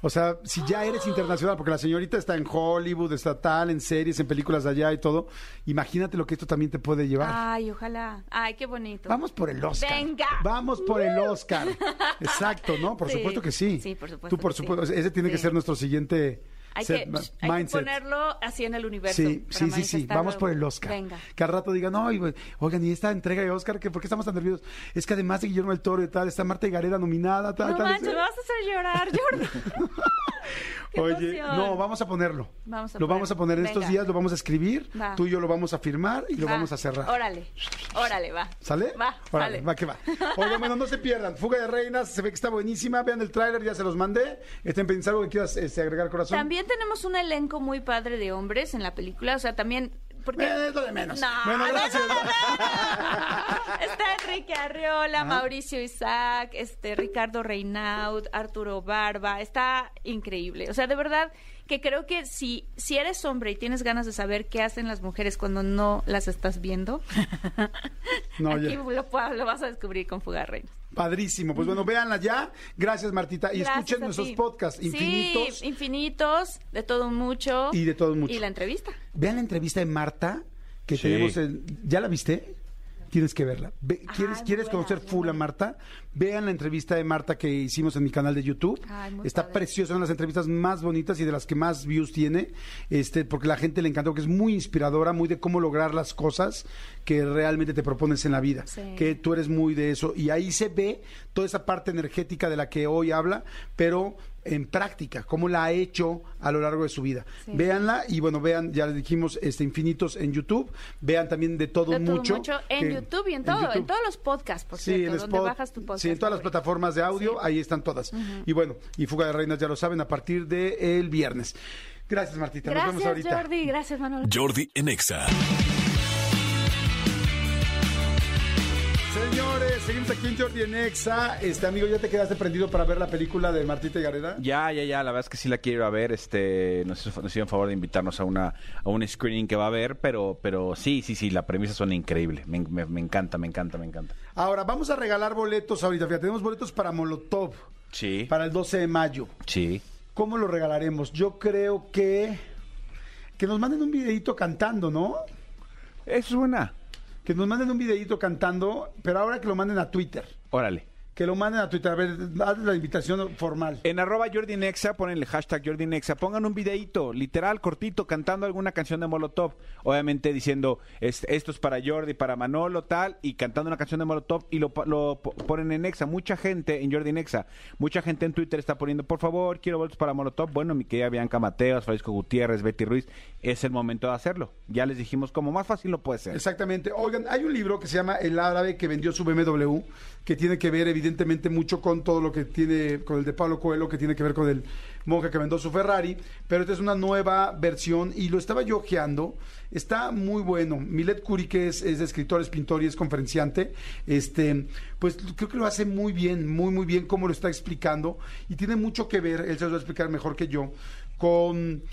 O sea, si ya eres internacional, porque la señorita está en Hollywood, está tal, en series, en películas de allá y todo, imagínate lo que esto también te puede llevar.
Ay, ojalá. Ay, qué bonito.
Vamos por el Oscar.
Venga.
Vamos por el Oscar. Exacto, ¿no? Por
Sí.
supuesto que sí.
Sí, por supuesto
Tú, por
sí.
supuesto. Ese tiene que ser nuestro siguiente
Hay,
set-
que, hay que ponerlo así en el universo.
Sí, sí, sí, sí. Vamos por el Oscar.
Venga.
Que al rato digan, no, y, oigan, y esta entrega de Oscar, ¿qué, ¿por qué estamos tan nerviosos? Es que además de Guillermo del Toro y tal, está Marta Gareda nominada, tal,
No
tal.
manches, me vas a hacer llorar, Jordi. Qué
Oye,
emoción.
no, vamos a ponerlo.
Vamos a
lo vamos a poner en estos días, lo vamos a escribir,
Va.
tú y yo lo vamos a firmar y lo
Va.
vamos a cerrar.
Órale, órale, va.
¿Sale?
Va,
Órale,
sale.
va que va. Oigan, bueno, no se pierdan. Fuga de Reinas, se ve que está buenísima. Vean el tráiler, ya se los mandé. Estén algo que quieras este, agregar, corazón.
También tenemos un elenco muy padre de hombres en la película, o sea, también... Porque...
Eh, es lo de menos.
No,
bueno,
no,
gracias.
no, no, no. Está Enrique Arriola, Mauricio Isaac, este Ricardo Reinaud, Arturo Barba, está increíble. O sea, de verdad que creo que si, si eres hombre y tienes ganas de saber qué hacen las mujeres cuando no las estás viendo,
No,
aquí lo, vas a descubrir con Fugar Reinas.
Padrísimo. Pues bueno, véanla ya. Gracias, Martita. Y
Gracias
escuchen nuestros
ti.
podcasts infinitos.
Sí, infinitos, de todo mucho.
Y de todo mucho.
Y la entrevista.
Vean la entrevista de Marta que
Sí.
tenemos. en- ¿Ya la viste? Tienes que verla. Ve- ¿Quieres,
muy
¿quieres
buena,
conocer full a. Marta? Vean la entrevista de Marta que hicimos en mi canal de YouTube.
Ay,
Está
padre.
preciosa, una de las entrevistas más bonitas y de las que más views tiene, este, porque la gente le encantó, que es muy inspiradora, muy de cómo lograr las cosas que realmente te propones en la vida.
Sí.
Que tú eres muy de eso. Y ahí se ve toda esa parte energética de la que hoy habla, pero en práctica, cómo la ha hecho a lo largo de su vida.
Sí.
Véanla y bueno, vean, ya les dijimos, este Infinitos en YouTube, vean también de todo,
De todo
mucho.
mucho en
que-
YouTube y en todo, en,
YouTube.
todos los podcasts, por
Sí,
cierto,
en
donde bajas tu podcast.
Sí, en todas las plataformas de audio,
Sí.
ahí están todas. Y bueno, y Fuga de Reinas ya lo saben, a partir del viernes. Gracias, Martita. Nos vemos
Gracias,
ahorita.
Jordi. Gracias, Manolo.
Jordi en Exa.
Señores, seguimos aquí en Jordi en Exa. Este amigo, ¿ya te quedaste prendido para ver la película de Martita y Gareda?
Ya, ya, ya, la verdad es que sí la quiero ir a ver, este, nos, hizo- nos hicieron favor de invitarnos a una a un screening que va a haber, pero pero sí, sí, sí, la premisa suena increíble, me, me- me encanta, me encanta, me encanta.
Ahora, vamos a regalar boletos ahorita. Fíjate, tenemos boletos para Molotov
Sí,
para el 12 de mayo.
sí.
¿Cómo lo regalaremos? Yo creo que que nos manden un videito cantando, ¿no?
Eso es buena.
Que nos manden un videito cantando, pero ahora que lo manden a Twitter.
Órale.
Que lo manden a Twitter. A ver, haz la invitación formal.
En arroba Jordi Nexa, ponen el hashtag Jordi Nexa, pongan un videíto, literal, cortito, cantando alguna canción de Molotov. Obviamente diciendo, es- esto es para Jordi, para Manolo, tal, y cantando una canción de Molotov y lo, pa- lo po- ponen en Nexa. Mucha gente en Jordi Nexa, mucha gente en Twitter está poniendo, por favor, quiero boletos para Molotov. Bueno, mi querida Bianca Mateos, Francisco Gutiérrez, Betty Ruiz, es el momento de hacerlo. Ya les dijimos cómo más fácil lo puede ser.
Exactamente. Oigan, hay un libro que se llama El árabe que vendió su BMW, que tiene que ver evidentemente mucho con todo lo que tiene, con el de Pablo Coelho, que tiene que ver con el monje que vendió su Ferrari, pero esta es una nueva versión y lo estaba yo ojeando. Está muy bueno. Milet Curi, que es, es escritor, es pintor y es conferenciante, este, pues creo que lo hace muy bien, muy, muy bien como lo está explicando y tiene mucho que ver, él se lo va a explicar mejor que yo, con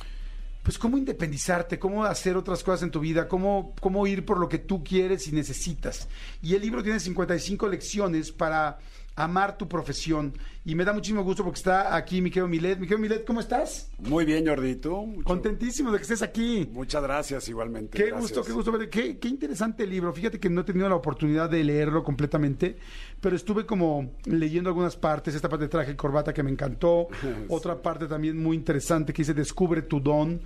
pues cómo independizarte, cómo hacer otras cosas en tu vida, cómo, cómo ir por lo que tú quieres y necesitas. Y el libro tiene 55 lecciones para amar tu profesión. Y me da muchísimo gusto porque está aquí mi querido Milet. Mi querido Milet, ¿cómo estás?
Muy bien, Jordi, ¿y ¿tú? Mucho-
Contentísimo de que estés aquí.
Muchas gracias, igualmente.
Qué
gracias.
gusto, qué gusto ver. Qué, qué interesante libro. Fíjate que no he tenido la oportunidad de leerlo completamente, pero estuve como leyendo algunas partes. Esta parte de traje y corbata que me encantó. Otra parte también muy interesante que dice Descubre tu don.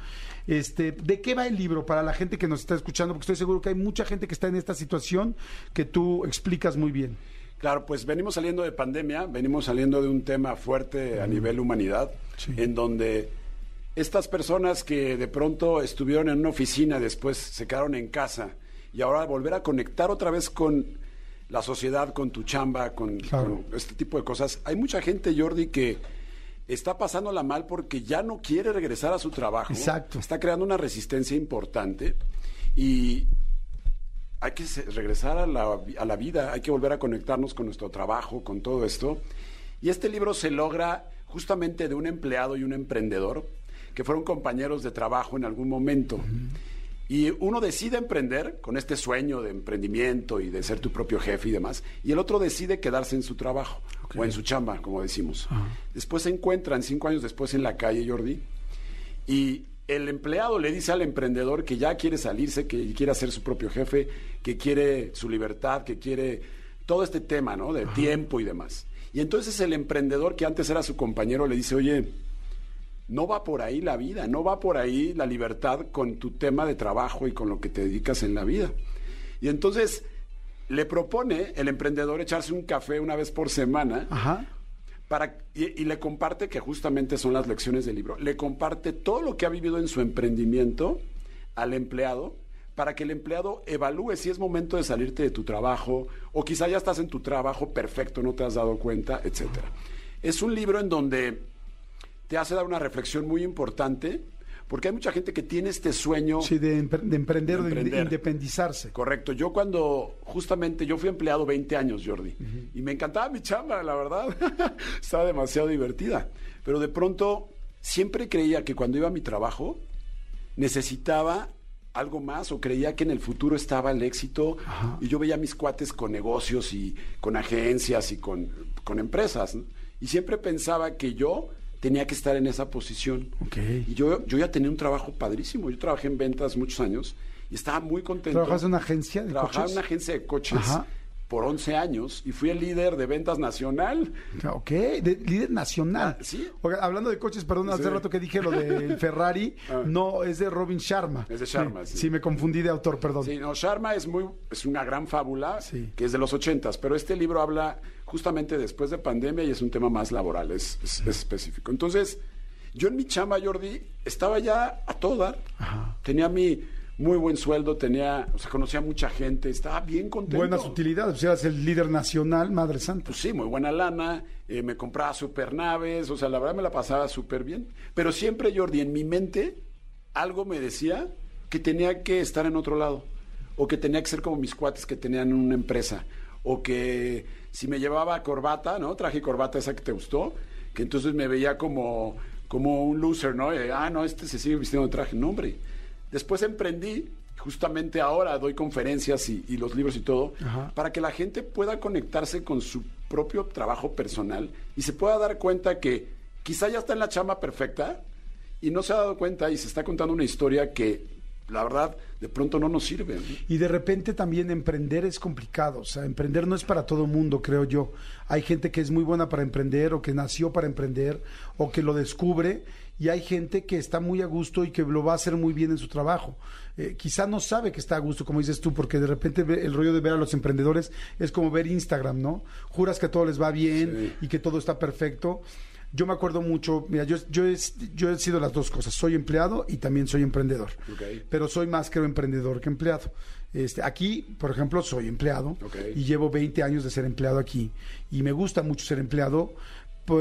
Este, ¿De qué va el libro para la gente que nos está escuchando? Porque estoy seguro que hay mucha gente que está en esta situación que tú explicas muy bien.
Claro, pues venimos saliendo de pandemia, venimos saliendo de un tema fuerte a nivel humanidad,
Sí.
en donde estas personas que de pronto estuvieron en una oficina, después se quedaron en casa, y ahora volver a conectar otra vez con la sociedad, con tu chamba, con,
Claro.
con este tipo de cosas. Hay mucha gente, Jordi, que está pasándola mal porque ya no quiere regresar a su trabajo.
Exacto.
Está creando una resistencia importante y hay que regresar a la, a la vida, hay que volver a conectarnos con nuestro trabajo, con todo esto. Y este libro se logra justamente de un empleado y un emprendedor que fueron compañeros de trabajo en algún momento. Y uno decide emprender con este sueño de emprendimiento y de ser tu propio jefe y demás, y el otro decide quedarse en su trabajo o en su chamba, como decimos. Después se encuentran cinco años después en la calle, Jordi, y el empleado le dice al emprendedor que ya quiere salirse, que quiere ser su propio jefe, que quiere su libertad, que quiere todo este tema, ¿no? De tiempo y demás. Y entonces el emprendedor que antes era su compañero le dice, oye, no va por ahí la vida, no va por ahí la libertad con tu tema de trabajo y con lo que te dedicas en la vida. Y entonces le propone el emprendedor echarse un café una vez por semana
Ajá.
Para, y, y le comparte, que justamente son las lecciones del libro, le comparte todo lo que ha vivido en su emprendimiento al empleado para que el empleado evalúe si es momento de salirte de tu trabajo o quizá ya estás en tu trabajo perfecto, no te has dado cuenta, etcétera. Es un libro en donde te hace dar una reflexión muy importante porque hay mucha gente que tiene este sueño
Sí, de, empre- de emprender o de,
De
independizarse.
Correcto. Yo cuando, justamente, yo fui empleado 20 años, Jordi, y me encantaba mi chamba, la verdad. Estaba demasiado divertida. Pero de pronto, siempre creía que cuando iba a mi trabajo, necesitaba algo más o creía que en el futuro estaba el éxito y yo veía a mis cuates con negocios y con agencias y con, con empresas ¿no? y siempre pensaba que yo tenía que estar en esa posición
Ok.
y yo, yo ya tenía un trabajo padrísimo yo trabajé en ventas muchos años y estaba muy contento
¿Trabajas en una agencia de
Trabajaba
coches?
en una agencia de coches
Ajá.
Por 11 años y fui el líder de ventas nacional
Ok, de líder nacional.
Ah, ¿sí?
Oiga, hablando de coches, perdón, hace
Sí.
rato que dije lo del Ferrari,
Ah.
no, es de Robin Sharma.
Es de Sharma, sí.
Sí, me confundí de autor, perdón.
Sí, no, Sharma es muy, es una gran fábula
Sí.
que es de los ochentas, pero este libro habla justamente después de pandemia y es un tema más laboral, es, es- es específico. Entonces, yo en mi chamba, Jordi, estaba ya a todo dar. Tenía mi muy buen sueldo, tenía, o sea, conocía a mucha gente, estaba bien contento.
Buenas utilidades, pues eras el líder nacional, Madre Santa.
Pues sí, muy buena lana, eh, me compraba super naves, o sea, la verdad me la pasaba súper bien. Pero siempre, Jordi, en mi mente, algo me decía que tenía que estar en otro lado, o que tenía que ser como mis cuates que tenían una empresa, o que si me llevaba corbata, ¿no? Traje corbata esa que te gustó, que entonces me veía como, como un loser, ¿no? Eh, ah, no, este se sigue vistiendo de traje. No, hombre. Después emprendí, justamente ahora doy conferencias y, y los libros y todo,
Ajá.
para que la gente pueda conectarse con su propio trabajo personal y se pueda dar cuenta que quizá ya está en la chamba perfecta y no se ha dado cuenta y se está contando una historia que la verdad, de pronto no nos sirven.
Y de repente también emprender es complicado, o sea, emprender no es para todo mundo, creo yo. Hay gente que es muy buena para emprender o que nació para emprender o que lo descubre y hay gente que está muy a gusto y que lo va a hacer muy bien en su trabajo. Eh, quizá no sabe que está a gusto, como dices tú, porque de repente el rollo de ver a los emprendedores es como ver Instagram, ¿no? Juras que todo les va bien y que todo está perfecto. Yo me acuerdo mucho, mira, yo, yo, he, yo he sido las dos cosas, soy empleado y también soy emprendedor, pero soy más creo emprendedor que empleado. Este, aquí, por ejemplo, soy empleado y llevo 20 años de ser empleado aquí y me gusta mucho ser empleado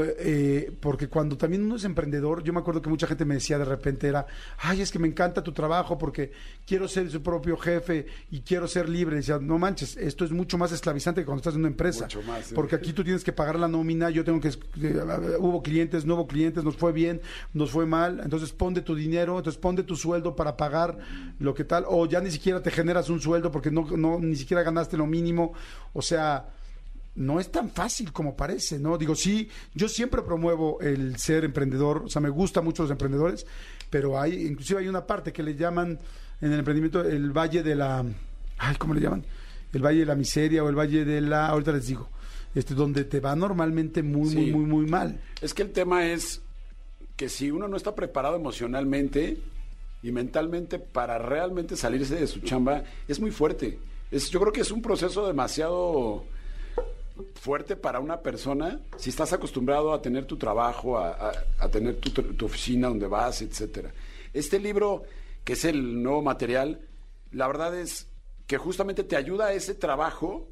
eh, porque cuando también uno es emprendedor, yo me acuerdo que mucha gente me decía de repente era, ay, es que me encanta tu trabajo porque quiero ser su propio jefe y quiero ser libre. Y decía, no manches, esto es mucho más esclavizante que cuando estás en una empresa.
Mucho más, sí.
Porque aquí tú tienes que pagar la nómina, yo tengo que... eh, hubo clientes, no hubo clientes, nos fue bien, nos fue mal, entonces pon de tu dinero, entonces pon de tu sueldo para pagar lo que tal, o ya ni siquiera te generas un sueldo porque no, no ni siquiera ganaste lo mínimo, o sea no es tan fácil como parece, ¿no? Digo, sí, yo siempre promuevo el ser emprendedor, o sea, me gustan mucho los emprendedores, pero hay, inclusive hay una parte que le llaman en el emprendimiento el valle de la, ay, ¿cómo le llaman? El valle de la miseria o el valle de la, ahorita les digo, este, donde te va normalmente muy, muy, muy, muy mal.
Es que el tema es que si uno no está preparado emocionalmente y mentalmente para realmente salirse de su chamba, es muy fuerte. Es, yo creo que es un proceso demasiado fuerte para una persona si estás acostumbrado a tener tu trabajo, a, a- a tener tu, tu oficina donde vas, etcétera. Este libro, que es el nuevo material, la verdad es que justamente te ayuda a ese trabajo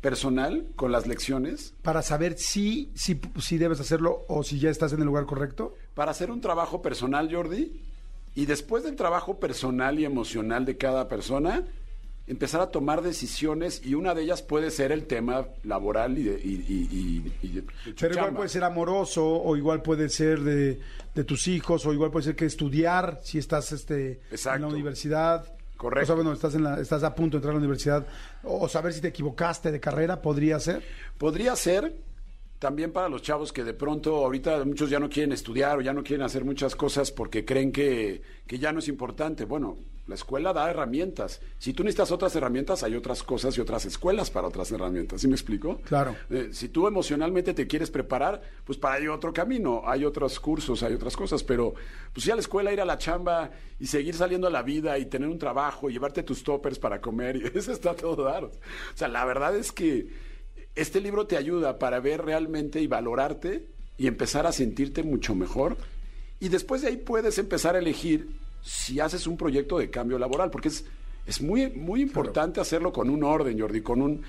personal con las lecciones
Para saber si, si, si debes hacerlo o si ya estás en el lugar correcto.
para hacer un trabajo personal, Jordi, y después del trabajo personal y emocional de cada persona, empezar a tomar decisiones y una de ellas puede ser el tema laboral y de, y, y- y- de-
Pero igual puede ser amoroso, o igual puede ser de, de tus hijos, o igual puede ser que estudiar si estás este, en
Exacto.
la universidad.
Correcto.
O sea, bueno, estás, en la, estás a punto de entrar a la universidad. O saber si te equivocaste de carrera, podría ser.
Podría ser también para los chavos que de pronto ahorita muchos ya no quieren estudiar o ya no quieren hacer muchas cosas porque creen que, que ya no es importante. Bueno, la escuela da herramientas. Si tú necesitas otras herramientas, hay otras cosas y otras escuelas para otras herramientas. ¿Sí me explico?
Claro.
Eh, si tú emocionalmente te quieres preparar, pues para ello otro camino, hay otros cursos, hay otras cosas, pero pues ir a la escuela, ir a la chamba y seguir saliendo a la vida y tener un trabajo y llevarte tus toppers para comer, y eso está todo dar. O sea, la verdad es que este libro te ayuda para ver realmente y valorarte y empezar a sentirte mucho mejor. Y después de ahí puedes empezar a elegir si haces un proyecto de cambio laboral, porque es, es muy, muy importante hacerlo con un orden, Jordi, con un,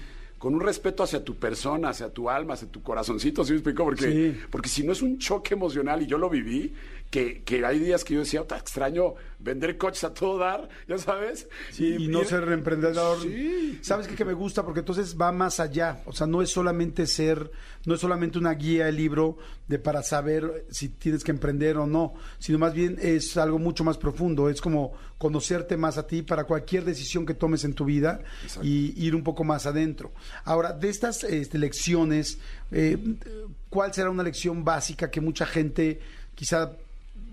con un respeto hacia tu persona, hacia tu alma, hacia tu corazoncito, ¿sí me explico? Porque,
Sí.
porque si no es un choque emocional, y yo lo viví, que, que hay días que yo decía, "Ota, extraño vender coches a todo dar, ya sabes.
y, no ser emprendedor.
Sí.
¿Sabes qué que me gusta? Porque entonces va más allá. O sea, no es solamente ser, no es solamente una guía el libro de para saber si tienes que emprender o no, sino más bien es algo mucho más profundo. Es como conocerte más a ti para cualquier decisión que tomes en tu vida y ir un poco más adentro. Ahora, de estas este, lecciones, eh, ¿cuál será una lección básica que mucha gente quizá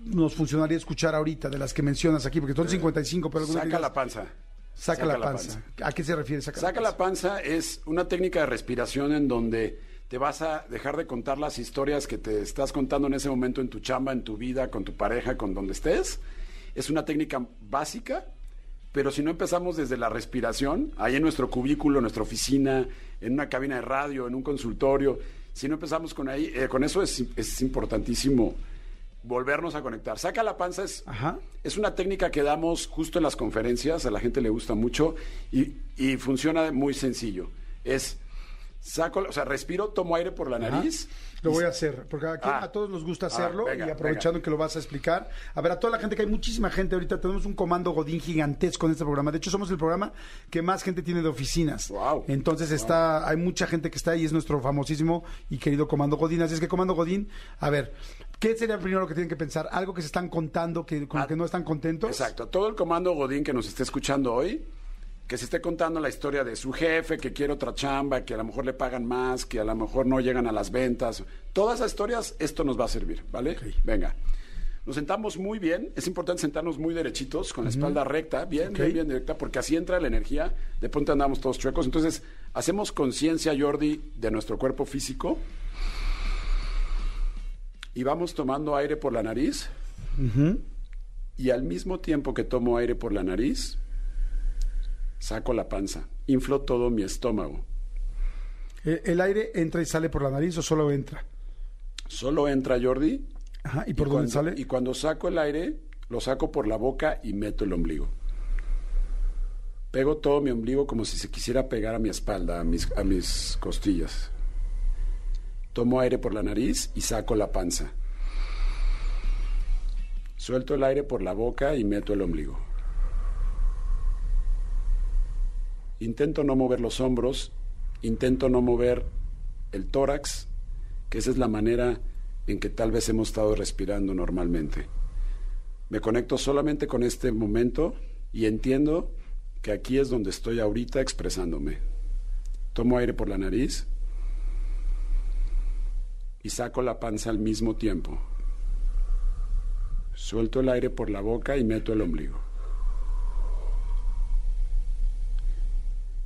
nos funcionaría escuchar ahorita de las que mencionas aquí? Porque son 55, pero algunas
Saca
digas-
la panza.
Saca, la, panza. ¿A qué se refiere saca,
Saca la panza es una técnica de respiración en donde te vas a dejar de contar las historias que te estás contando en ese momento en tu chamba, en tu vida, con tu pareja, con donde estés. Es una técnica básica, pero si no empezamos desde la respiración, ahí en nuestro cubículo, en nuestra oficina, en una cabina de radio, en un consultorio, si no empezamos con ahí, eh, con eso es, es importantísimo volvernos a conectar. Saca la panza es,
Ajá.
es una técnica que damos justo en las conferencias, a la gente le gusta mucho y, y funciona muy sencillo. Es saco, o sea, respiro, tomo aire por la nariz.
Lo voy a hacer, porque aquí
Ah.
a todos nos gusta
Ah,
hacerlo
venga,
y aprovechando
venga.
que lo vas a explicar. A ver, a toda la gente, que hay muchísima gente ahorita, tenemos un comando Godín gigantesco en este programa. De hecho, somos el programa que más gente tiene de oficinas.
Guau.
Entonces está, hay mucha gente que está ahí, es nuestro famosísimo y querido comando Godín. Así es que comando Godín, a ver, ¿qué sería primero lo que tienen que pensar? ¿Algo que se están contando, que, con lo
Ah,
que no están contentos?
Exacto. Todo el comando Godín que nos esté escuchando hoy, que se esté contando la historia de su jefe, que quiere otra chamba, que a lo mejor le pagan más, que a lo mejor no llegan a las ventas. Todas esas historias, esto nos va a servir, ¿vale? Venga. Nos sentamos muy bien. Es importante sentarnos muy derechitos, con la espalda recta, bien, bien, bien directa, porque así entra la energía. De pronto andamos todos chuecos. Entonces, hacemos conciencia, Jordi, de nuestro cuerpo físico. Y vamos tomando aire por la nariz. Y al mismo tiempo que tomo aire por la nariz, saco la panza. Inflo todo mi estómago.
¿El, el aire entra y sale por la nariz o solo entra?
Solo entra Jordi
Ajá, ¿y por
cuando,
dónde sale?
Y cuando saco el aire, lo saco por la boca y meto el ombligo. Pego todo mi ombligo como si se quisiera pegar a mi espalda, a mis, a mis costillas. Tomo aire por la nariz y saco la panza. Suelto el aire por la boca y meto el ombligo. Intento no mover los hombros, intento no mover el tórax, que esa es la manera en que tal vez hemos estado respirando normalmente. Me conecto solamente con este momento y entiendo que aquí es donde estoy ahorita expresándome. Tomo aire por la nariz y saco la panza al mismo tiempo. Suelto el aire por la boca y meto el ombligo.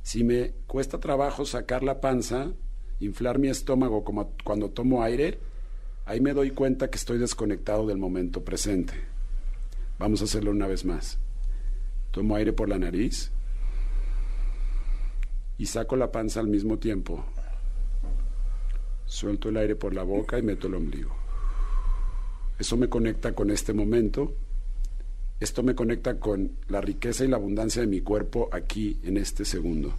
Si me cuesta trabajo sacar la panza, inflar mi estómago como cuando tomo aire, ahí me doy cuenta que estoy desconectado del momento presente. Vamos a hacerlo una vez más. Tomo aire por la nariz y saco la panza al mismo tiempo. Suelto el aire por la boca y meto el ombligo. Eso me conecta con este momento. Esto me conecta con la riqueza y la abundancia de mi cuerpo aquí, en este segundo.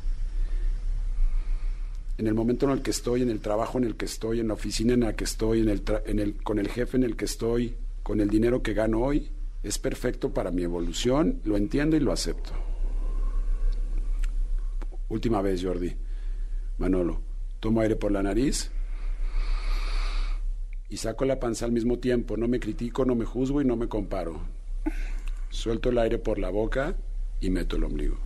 En el momento en el que estoy, en el trabajo en el que estoy, en la oficina en la que estoy, en el con el jefe en el que estoy, con el dinero que gano hoy, es perfecto para mi evolución, lo entiendo y lo acepto. Última vez, Jordi. Manolo, tomo aire por la nariz y saco la panza al mismo tiempo. No me critico, no me juzgo y no me comparo. Suelto el aire por la boca y meto el ombligo.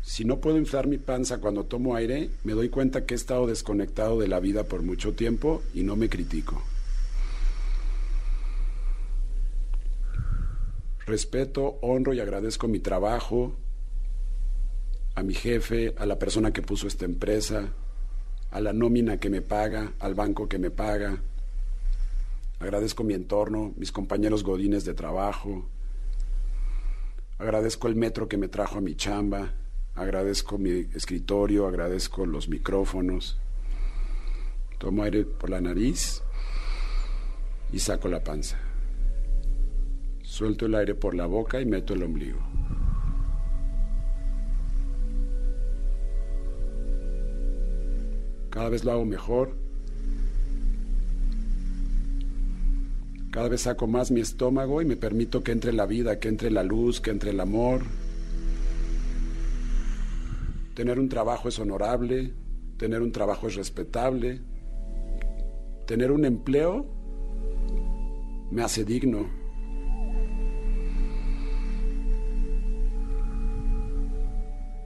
Si no puedo inflar mi panza cuando tomo aire, me doy cuenta que he estado desconectado de la vida por mucho tiempo y no me critico. Respeto, honro y agradezco mi trabajo, a mi jefe, a la persona que puso esta empresa, a la nómina que me paga, al banco que me paga. Agradezco mi entorno, mis compañeros godines de trabajo. Agradezco el metro que me trajo a mi chamba. Agradezco mi escritorio, agradezco los micrófonos. Tomo aire por la nariz y saco la panza. Suelto el aire por la boca y meto el ombligo. Cada vez lo hago mejor. Cada vez saco más mi estómago y me permito que entre la vida, que entre la luz, que entre el amor. Tener un trabajo es honorable, tener un trabajo es respetable, tener un empleo me hace digno.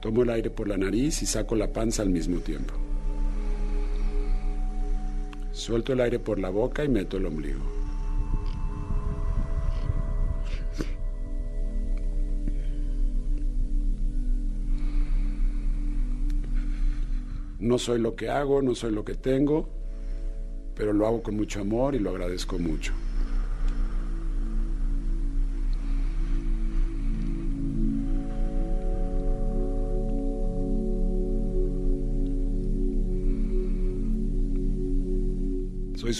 Tomo el aire por la nariz y saco la panza al mismo tiempo. Suelto el aire por la boca y meto el ombligo. No soy lo que hago, no soy lo que tengo, pero lo hago con mucho amor y lo agradezco mucho.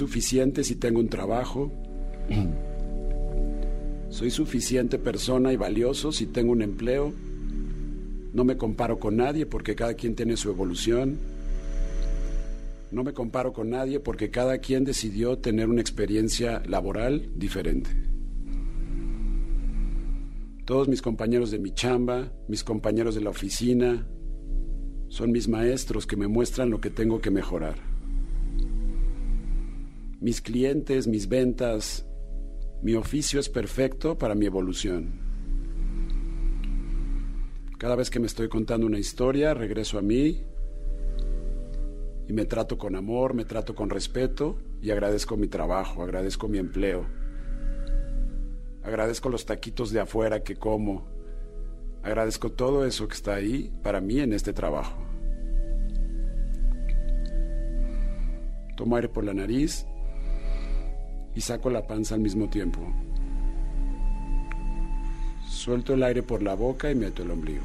Suficiente si tengo un trabajo. Soy suficiente persona y valioso si tengo un empleo. No me comparo con nadie porque cada quien tiene su evolución. No me comparo con nadie porque cada quien decidió tener una experiencia laboral diferente. Todos mis compañeros de mi chamba, mis compañeros de la oficina, son mis maestros que me muestran lo que tengo que mejorar. Mis clientes, mis ventas, mi oficio es perfecto para mi evolución. Cada vez que me estoy contando una historia, regreso a mí y me trato con amor, me trato con respeto y agradezco mi trabajo, agradezco mi empleo. Agradezco los taquitos de afuera que como. Agradezco todo eso que está ahí para mí en este trabajo. Tomo aire por la nariz y saco la panza al mismo tiempo. Suelto el aire por la boca y meto el ombligo.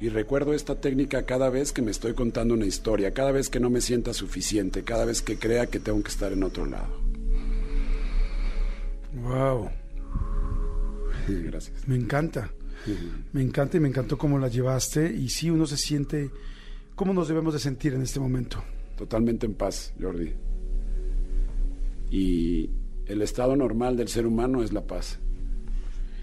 Y recuerdo esta técnica cada vez que me estoy contando una historia, cada vez que no me sienta suficiente, cada vez que crea que tengo que estar en otro lado.
Wow.
Gracias.
Me encanta. Me encanta y me encantó cómo la llevaste. Y sí, uno se siente. ¿Cómo nos debemos de sentir en este momento?
Totalmente en paz, Jordi. Y el estado normal del ser humano es la paz,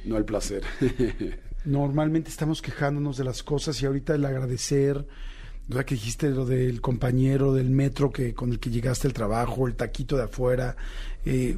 no el placer.
Normalmente estamos quejándonos de las cosas y ahorita el agradecer, ya que dijiste lo del compañero del metro que con el que llegaste al trabajo, el taquito de afuera, eh,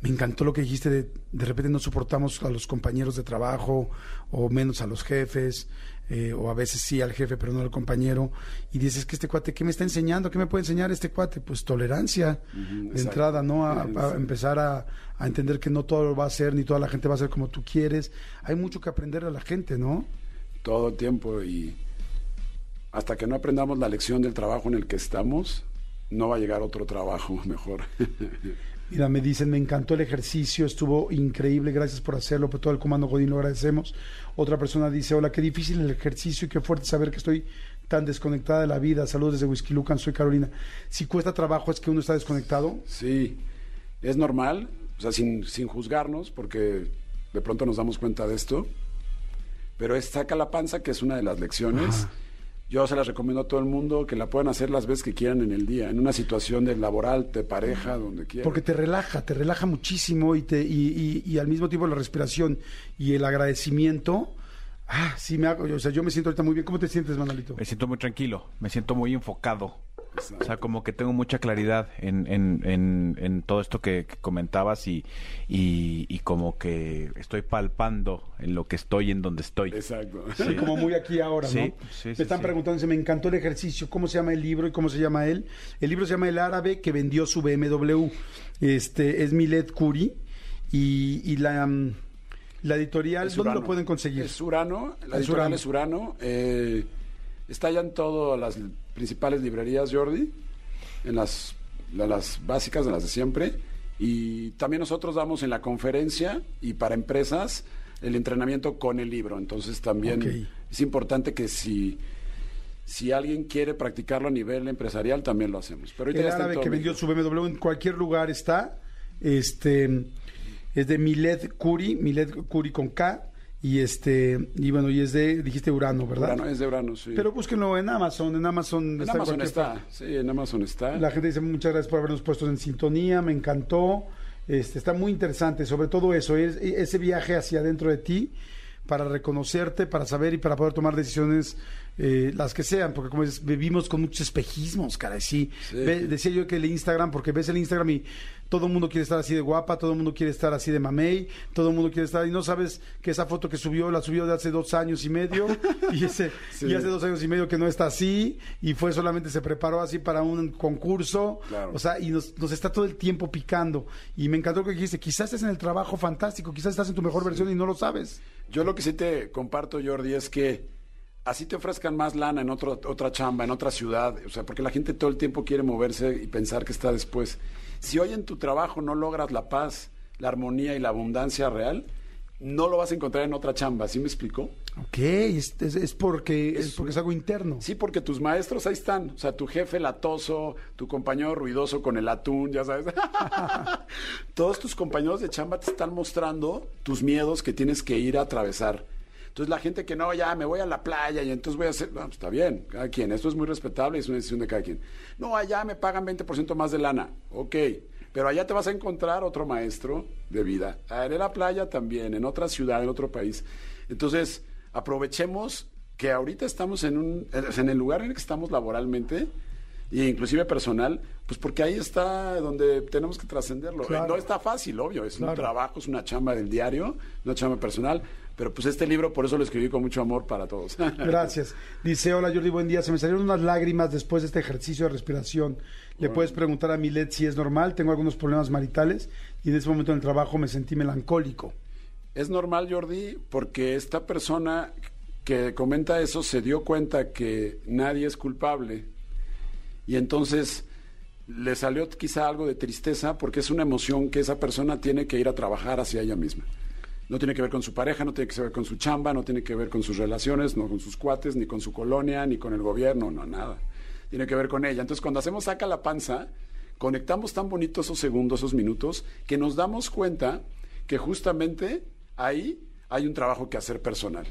me encantó lo que dijiste de de repente no soportamos a los compañeros de trabajo o menos a los jefes eh, o a veces sí al jefe pero no al compañero y dices que este cuate qué me está enseñando qué me puede enseñar este cuate pues tolerancia de entrada no a, empezar a, a entender que no todo va a ser ni toda la gente va a ser como tú quieres. Hay mucho que aprender a la gente no
Todo el tiempo y hasta que no aprendamos la lección del trabajo en el que estamos, no va a llegar otro trabajo mejor.
Mira, me dicen, me encantó el ejercicio, estuvo increíble, gracias por hacerlo, por todo el comando Godín lo agradecemos. Otra persona dice, hola, qué difícil el ejercicio y qué fuerte saber que estoy tan desconectada de la vida. Saludos desde Whisky Lucan, soy Carolina. Si cuesta trabajo es que uno está desconectado.
Sí, es normal, o sea, sin, sin juzgarnos, porque de pronto nos damos cuenta de esto, pero es saca la panza, que es una de las lecciones.
Ajá.
Yo se las recomiendo a todo el mundo que la puedan hacer las veces que quieran en el día, en una situación de laboral, de pareja, donde quieran.
Porque te relaja, te relaja muchísimo y, te, y, y- y al mismo tiempo la respiración y el agradecimiento. Ah, sí, me hago, o sea, yo me siento ahorita muy bien. ¿Cómo te sientes, Manolito?
Me siento muy tranquilo, me siento muy enfocado. O sea, como que tengo mucha claridad en, en, en, en todo esto que, que comentabas y, y, y como que estoy palpando en lo que estoy, en donde estoy.
Exacto.
Sí, como muy aquí ahora,
Sí,
¿no?
sí,
me
sí,
están
sí.
preguntando, dice, me encantó el ejercicio, ¿cómo se llama el libro y cómo se llama él? El libro se llama El árabe que vendió su BMW. Este es Milet Curi y, y la, mm, la editorial, ¿dónde lo pueden conseguir?
Es Urano, la
Es
editorial
Urano.
es Urano. eh, está ya en todas las principales librerías, Jordi, en las, las básicas, de las de siempre. Y también nosotros damos en la conferencia y para empresas el entrenamiento con el libro. Entonces también es importante que si, si alguien quiere practicarlo a nivel empresarial, también lo hacemos. Pero
El
en
árabe que vendió su BMW en cualquier lugar está. Este es de Milet Curi, Milet Curi con K. Y este, y bueno, y es de, dijiste Urano, ¿verdad?
Urano, es de Urano, sí.
Pero búsquenlo en Amazon, en Amazon
en
está
Amazon está,
parte.
sí, en Amazon está.
La gente dice muchas gracias por habernos puesto en sintonía, me encantó. Este, está muy interesante, sobre todo eso, es- ese viaje hacia adentro de ti para reconocerte, para saber y para poder tomar decisiones eh, las que sean, porque como dices, vivimos con muchos espejismos, cara, sí.
Sí.
Ve- decía yo que el Instagram, porque ves el Instagram y todo el mundo quiere estar así de guapa, todo el mundo quiere estar así de mamey, todo el mundo quiere estar y no sabes que esa foto que subió la subió de hace dos años y medio y ese
Sí.
y hace dos años y medio que no está así y fue solamente se preparó así para un concurso,
Claro.
o sea, y nos, nos está todo el tiempo picando y me encantó que dijiste, quizás estés en el trabajo fantástico, quizás estás en tu mejor versión y no lo sabes.
Yo lo que sí te comparto, Jordi, es que así te ofrezcan más lana en otro, otra chamba, en otra ciudad, o sea, porque la gente todo el tiempo quiere moverse y pensar que está después. Si hoy en tu trabajo no logras la paz, la armonía y la abundancia real, no lo vas a encontrar en otra chamba, ¿sí me explico?
Ok, es, es- es porque, es
Es
porque es algo interno.
Sí, porque tus maestros ahí están, o sea, tu jefe latoso, tu compañero ruidoso con el atún, ya sabes. Todos tus compañeros de chamba te están mostrando tus miedos que tienes que ir a atravesar. Entonces la gente que no, ya me voy a la playa y entonces voy a hacer, no, pues, está bien, cada quien, esto es muy respetable y es una decisión de cada quien. No, allá me pagan 20% más de lana, ok, pero allá te vas a encontrar otro maestro de vida, Ah, en la playa también, en otra ciudad, en otro país. Entonces, aprovechemos que ahorita estamos en, un, en el lugar en el que estamos laboralmente e inclusive personal, pues porque ahí está donde tenemos que trascenderlo.
Claro.
No está fácil, obvio, es
Claro.
un trabajo, es una chamba del diario, una chamba personal, Pero pues este libro por eso lo escribí con mucho amor para todos.
Gracias. Dice, hola Jordi, buen día. Se me salieron unas lágrimas después de este ejercicio de respiración. Le puedes preguntar a Milet si es normal. Tengo algunos problemas maritales y en ese momento en el trabajo me sentí melancólico.
Es normal, Jordi, porque esta persona que comenta eso se dio cuenta que nadie es culpable y entonces le salió quizá algo de tristeza porque es una emoción que esa persona tiene que ir a trabajar hacia ella misma. No tiene que ver con su pareja, no tiene que ver con su chamba, no tiene que ver con sus relaciones, no con sus cuates, ni con su colonia, ni con el gobierno, no, nada. Tiene que ver con ella. Entonces, cuando hacemos saca la panza, conectamos tan bonito esos segundos, esos minutos, que nos damos cuenta que justamente ahí hay un trabajo que hacer personal.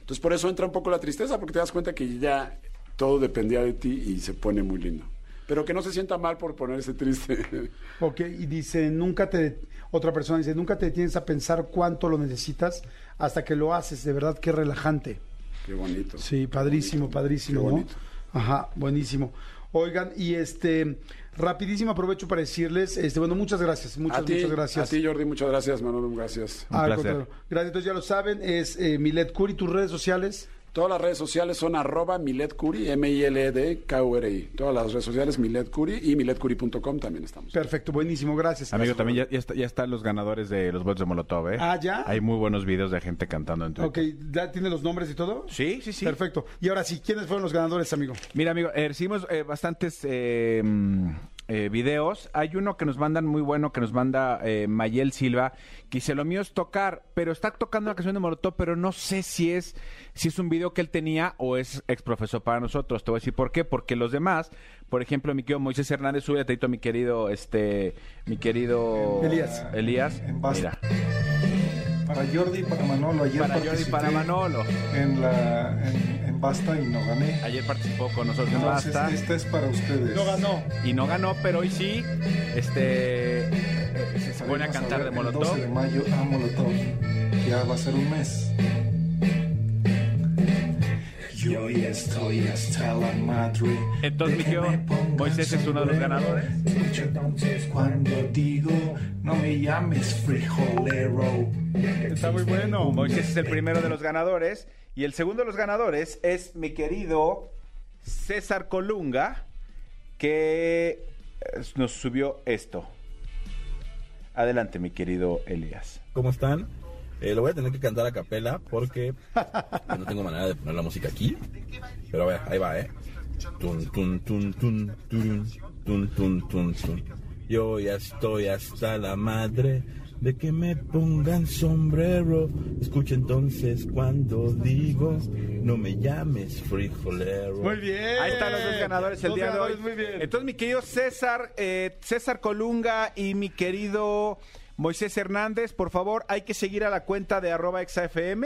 Entonces, por eso entra un poco la tristeza, porque te das cuenta que ya todo dependía de ti y se pone muy lindo. Pero que no se sienta mal por ponerse triste.
Ok, y dice, nunca te, otra persona dice, nunca te detienes a pensar cuánto lo necesitas hasta que lo haces, de verdad qué relajante.
Qué bonito.
Sí, padrísimo, padrísimo,
Qué
¿no?
bonito.
Ajá, buenísimo. Oigan, y este, rapidísimo aprovecho para decirles, este, bueno, muchas gracias, muchas,
a ti,
muchas gracias.
A ti, Jordi, muchas gracias, Manolo, gracias.
Placer.
contrario. Gracias, entonces ya lo saben, es eh, Milet Curi, tus redes sociales.
Todas las redes sociales son arroba Milet Curi, M-I-L-E-D-K-U-R-I. Todas las redes sociales, Milet Curi y miletcuri.com también estamos.
Perfecto, buenísimo, gracias.
Amigo,
Gracias.
también ya, ya, está- ya están los ganadores de los bots de Molotov, ¿eh?
Ah, ¿ya?
Hay muy buenos videos de gente cantando en Twitter.
Ok, ¿ya tiene los nombres y todo?
Sí, sí, sí.
Perfecto. Y ahora sí, ¿quiénes fueron los ganadores, amigo?
Mira, amigo, eh, recibimos eh, bastantes eh, mm, eh, videos. Hay uno que nos mandan muy bueno, que nos manda eh, Mayel Silva, que dice, lo mío es tocar, pero está tocando la canción de Molotov, pero no sé si es, si es un video que él tenía o es ex profesor para nosotros. Te voy a decir por qué. Porque los demás, por ejemplo, mi querido Moisés Hernández, sube a mi querido, este, mi querido...
Elías.
Elías.
En base.
Mira,
Para Jordi, para Manolo. Ayer
para Jordi,
participé
para Manolo.
En, la, en, en Basta y no gané.
Ayer participó con nosotros en
Entonces,
Basta.
esta es para ustedes.
No ganó.
y no ganó, pero hoy sí, este, eh, se pone a cantar
ver
de
El
Molotov.
12 de mayo a Molotov. Ya va a ser un mes. Yo ya estoy hasta la madre.
Entonces,
de
mi
que
tío
me pongan
Moisés es uno de los ganadores.
Escucha entonces cuando digo, no me llames frijolero.
Está muy bueno.
Moisés es el primero de los ganadores y el segundo de los ganadores es mi querido César Colunga que eh, nos subió esto. Adelante, mi querido Elías.
¿Cómo están? Eh, lo voy a tener que cantar a capela porque no tengo manera de poner la música aquí. Pero a ver, ahí va, ¿eh? Tun, tun, tun, tun, turun, tun, tun, tun, tun. Yo ya estoy hasta la madre de que me pongan sombrero. Escucha entonces cuando digo, no me llames frijolero.
Muy bien.
Ahí están los dos ganadores el
Dos
día de hoy.
Muy bien.
Entonces, mi querido César, eh, César Colunga y mi querido Moisés Hernández, por favor, hay que seguir a la cuenta de arroba exafm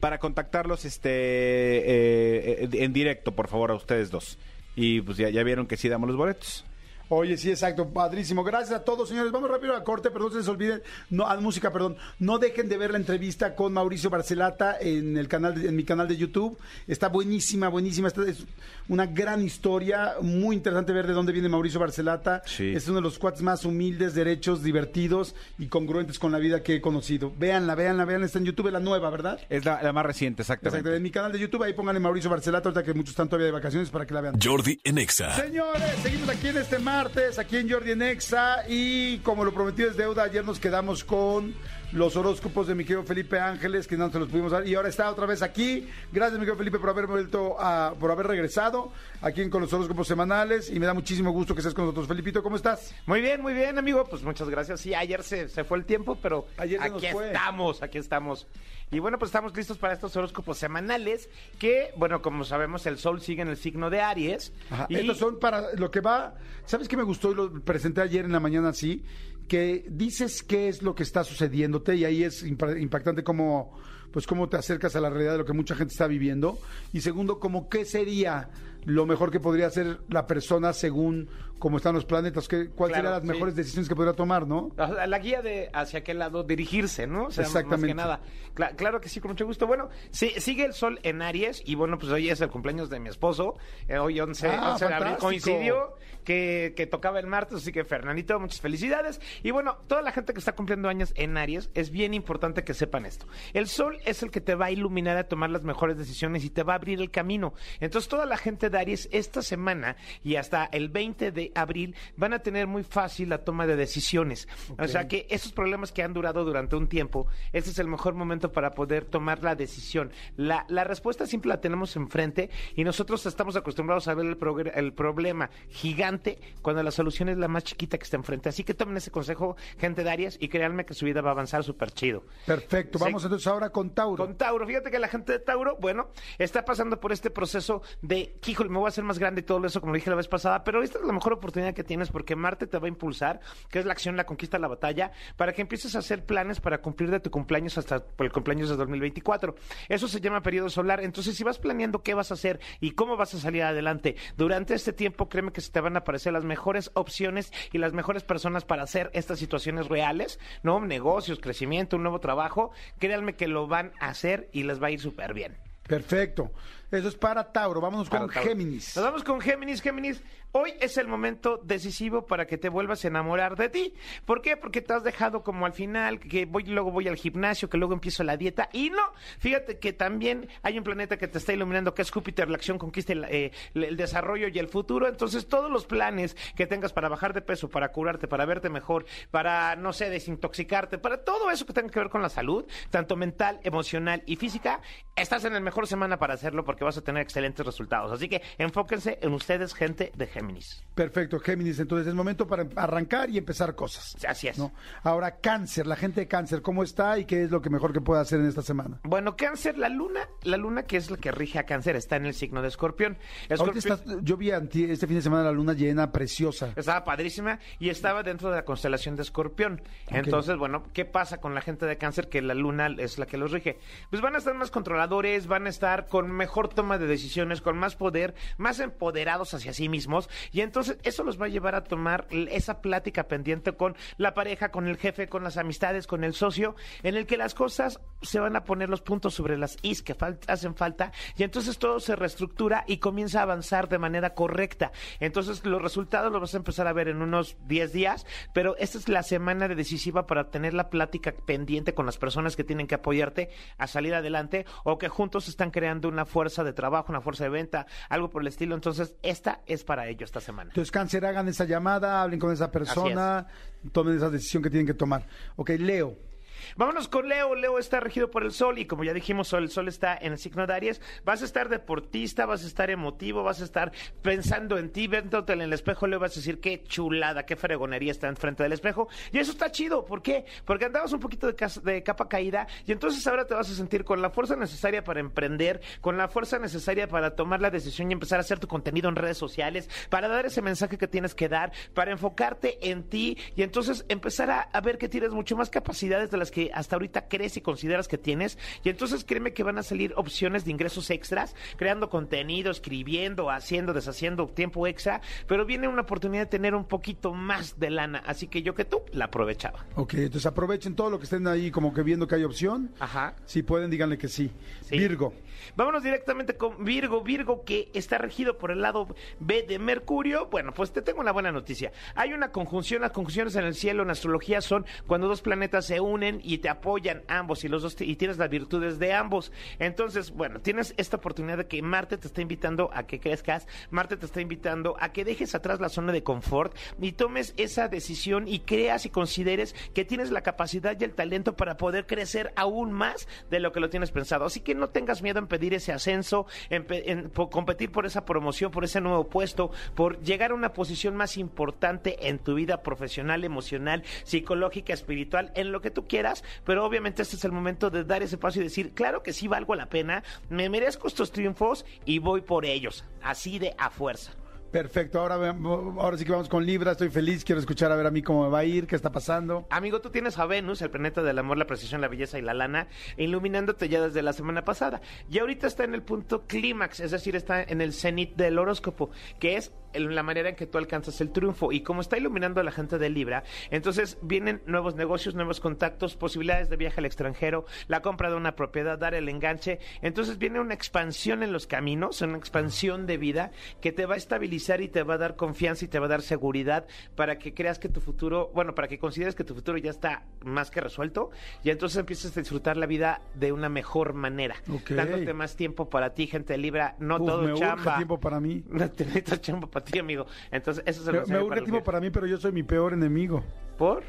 para contactarlos este eh, eh, en directo, por favor, a ustedes dos. Y pues ya, ya vieron que sí damos los boletos.
Oye, sí, exacto, padrísimo. Gracias a todos, señores. Vamos rápido a corte, pero no se les olviden, no, a música, perdón. No dejen de ver la entrevista con Mauricio Barcelata en el canal, de- en mi canal de YouTube. Está buenísima, buenísima. Esta es una gran historia, muy interesante ver de dónde viene Mauricio Barcelata.
Sí.
Es uno de los cuates más humildes, derechos, divertidos y congruentes con la vida que he conocido. Véanla, véanla, véanla. Está en YouTube, es la nueva, ¿verdad?
Es la, la más reciente,
Exacto,
exactamente.
en mi canal de YouTube, ahí pónganle Mauricio Barcelata, ahorita que muchos están todavía de vacaciones para que la vean.
Jordi en Exa.
Señores, seguimos aquí en este martes, aquí en Jordi en Exa, y como lo prometido es deuda, ayer nos quedamos con los horóscopos de mi querido Felipe Ángeles, que no se los pudimos dar, y ahora está otra vez aquí. Gracias, mi querido Felipe, por haber vuelto a, por haber regresado aquí en- con los horóscopos semanales, y me da muchísimo gusto que estés con nosotros. Felipito, ¿cómo estás?
Muy bien, muy bien, amigo. Pues muchas gracias. Sí, ayer se, se fue el tiempo, pero
Ayer
aquí estamos, aquí estamos. Y bueno, pues estamos listos para estos horóscopos semanales que, bueno, como sabemos, el sol sigue en el signo de Aries.
Ajá,
y
Estos son para lo que va. ¿Sabes qué me gustó y lo presenté ayer en la mañana así? Que dices qué es lo que está sucediéndote y ahí es impa- impactante cómo, pues cómo te acercas a la realidad de lo que mucha gente está viviendo. Y segundo, como qué sería lo mejor que podría hacer la persona según cómo están los planetas, cuáles
Claro,
serían las
sí.
mejores decisiones que podría tomar, ¿no?
La, la guía de hacia qué lado dirigirse, ¿no? O sea,
Exactamente.
Más que nada. Cla- claro que sí, con mucho gusto. Bueno, sí, sigue el sol en Aries y bueno, pues hoy es el cumpleaños de mi esposo. Eh, hoy 11,
Ah,
11 de abril coincidió que, que tocaba el martes, así que Fernandito, muchas felicidades. Y bueno, toda la gente que está cumpliendo años en Aries, es bien importante que sepan esto. El sol es el que te va a iluminar a tomar las mejores decisiones y te va a abrir el camino. Entonces, toda la gente de Aries esta semana y hasta el 20 de abril van a tener muy fácil la toma de decisiones. O sea que esos problemas que han durado durante un tiempo, este es el mejor momento para poder tomar la decisión. La, la respuesta siempre la tenemos enfrente y nosotros estamos acostumbrados a ver el, problema gigante cuando la solución es la más chiquita que está enfrente. Así que tomen ese consejo, gente de Aries, y créanme que su vida va a avanzar súper chido.
Perfecto. Vamos entonces ahora con Tauro.
Con Tauro, fíjate que la gente de Tauro, bueno, está pasando por este proceso de, híjole, me voy a hacer más grande y todo eso, como dije la vez pasada, pero esta es la mejor oportunidad que tienes porque Marte te va a impulsar, que es la acción, la conquista, la batalla, para que empieces a hacer planes para cumplir de tu cumpleaños hasta por el cumpleaños de 2024. Eso se llama periodo solar. Entonces, si vas planeando qué vas a hacer y cómo vas a salir adelante durante este tiempo, créeme que se te van a aparecer las mejores opciones y las mejores personas para hacer estas situaciones reales, ¿no? Negocios, crecimiento, un nuevo trabajo. Créanme que lo van a hacer y les va a ir súper bien.
Perfecto. Eso es para Tauro. Vámonos con
Para Tauro.
Géminis.
Nos vamos con Géminis. Géminis, hoy es el momento decisivo para que te vuelvas a enamorar de ti. ¿Por qué? Porque te has dejado como al final, que voy, luego voy al gimnasio, que luego empiezo la dieta. Y no, fíjate que también hay un planeta que te está iluminando, que es Júpiter, la acción, conquista, el, eh, desarrollo y el futuro. Entonces, todos los planes que tengas para bajar de peso, para curarte, para verte mejor, para, no sé, desintoxicarte, para todo eso que tenga que ver con la salud, tanto mental, emocional y física, estás en la mejor semana para hacerlo porque vas a tener excelentes resultados. Así que enfóquense en ustedes, gente de Géminis.
Perfecto, Géminis. Entonces es momento para arrancar y empezar cosas.
Así es.
¿no? Ahora, Cáncer, la gente de Cáncer, ¿cómo está y qué es lo que mejor que puede hacer en esta semana?
Bueno, Cáncer, la luna, la luna que es la que rige a Cáncer, está en el signo de Escorpión. Escorpión
estás- yo vi anti- este fin de semana la luna llena, preciosa.
estaba padrísima y estaba dentro de la constelación de Escorpión. Entonces, bueno, ¿qué pasa con la gente de Cáncer que la luna es la que los rige? Pues van a estar más controladores, van a estar con mejor toma de decisiones, con más poder, más empoderados hacia sí mismos y entonces eso los va a llevar a tomar esa plática pendiente con la pareja, con el jefe, con las amistades, con el socio, en el que las cosas se van a poner los puntos sobre las is que fal- hacen falta y entonces todo se reestructura y comienza a avanzar de manera correcta. Entonces los resultados los vas a empezar a ver en unos 10 días, pero esta es la semana de decisiva para tener la plática pendiente con las personas que tienen que apoyarte a salir adelante o que juntos están creando una fuerza de trabajo, una fuerza de venta, algo por el estilo. Entonces esta es para ello esta semana.
Entonces, Cáncer, hagan esa llamada, hablen con esa persona, tomen esa decisión que tienen que tomar. Ok, Leo.
Vámonos con Leo. Leo está regido por el sol y como ya dijimos, el sol está en el signo de Aries. Vas a estar deportista, vas a estar emotivo, vas a estar pensando en ti, viéndote en el espejo. Leo vas a decir qué chulada, qué fregonería está enfrente del espejo. Y eso está chido. ¿Por qué? Porque andabas un poquito de, de capa caída y entonces ahora te vas a sentir con la fuerza necesaria para emprender, con la fuerza necesaria para tomar la decisión y empezar a hacer tu contenido en redes sociales, para dar ese mensaje que tienes que dar, para enfocarte en ti y entonces empezar a, a ver que tienes mucho más capacidades de las que hasta ahorita crees y consideras que tienes. Y entonces créeme que van a salir opciones de ingresos extras, creando contenido, escribiendo, haciendo, deshaciendo tiempo extra, pero viene una oportunidad de tener un poquito más de lana. Así que yo que tú la aprovechaba.
Ok, entonces aprovechen todo lo que estén ahí como que viendo que hay opción.
Ajá.
Si pueden, díganle que sí.
Sí.
Virgo.
Vámonos directamente con Virgo. Virgo que está regido por el lado B de Mercurio. Bueno, pues te tengo una buena noticia. Hay una conjunción. Las conjunciones en el cielo, en astrología, son cuando dos planetas se unen y te apoyan ambos y los dos y tienes las virtudes de ambos. Entonces, bueno, tienes esta oportunidad de que Marte te está invitando a que crezcas. Marte te está invitando a que dejes atrás la zona de confort y tomes esa decisión y creas y consideres que tienes la capacidad y el talento para poder crecer aún más de lo que lo tienes pensado. Así que no tengas miedo en pedir ese ascenso, en, pe- en po- competir por esa promoción, por ese nuevo puesto, por llegar a una posición más importante en tu vida profesional, emocional, psicológica, espiritual, en lo que tú quieras. Pero obviamente este es el momento de dar ese paso y decir, claro que sí valgo la pena, me merezco estos triunfos y voy por ellos, así de a fuerza.
Perfecto, ahora, ahora sí que vamos con Libra, estoy feliz, quiero escuchar a ver a mí cómo me va a ir, qué está pasando.
Amigo, tú tienes a Venus, el planeta del amor, la precisión, la belleza y la lana, iluminándote ya desde la semana pasada. Y ahorita está en el punto clímax, es decir, está en el cenit del horóscopo, que es la manera en que tú alcanzas el triunfo. Y como está iluminando a la gente de Libra, entonces vienen nuevos negocios, nuevos contactos, posibilidades de viaje al extranjero, la compra de una propiedad, dar el enganche. Entonces viene una expansión en los caminos, una expansión de vida que te va a estabilizar y te va a dar confianza y te va a dar seguridad para que creas que tu futuro, bueno, para que consideres que tu futuro ya está más que resuelto y entonces empiezas a disfrutar la vida de una mejor manera, dándote más tiempo para ti, gente de Libra, no
Uf,
todo
me
chamba.
tiempo para mí.
No te chamba para ti, amigo. Entonces, eso es el
Me, me
para
tiempo para mí, pero yo soy mi peor enemigo.
¿Por?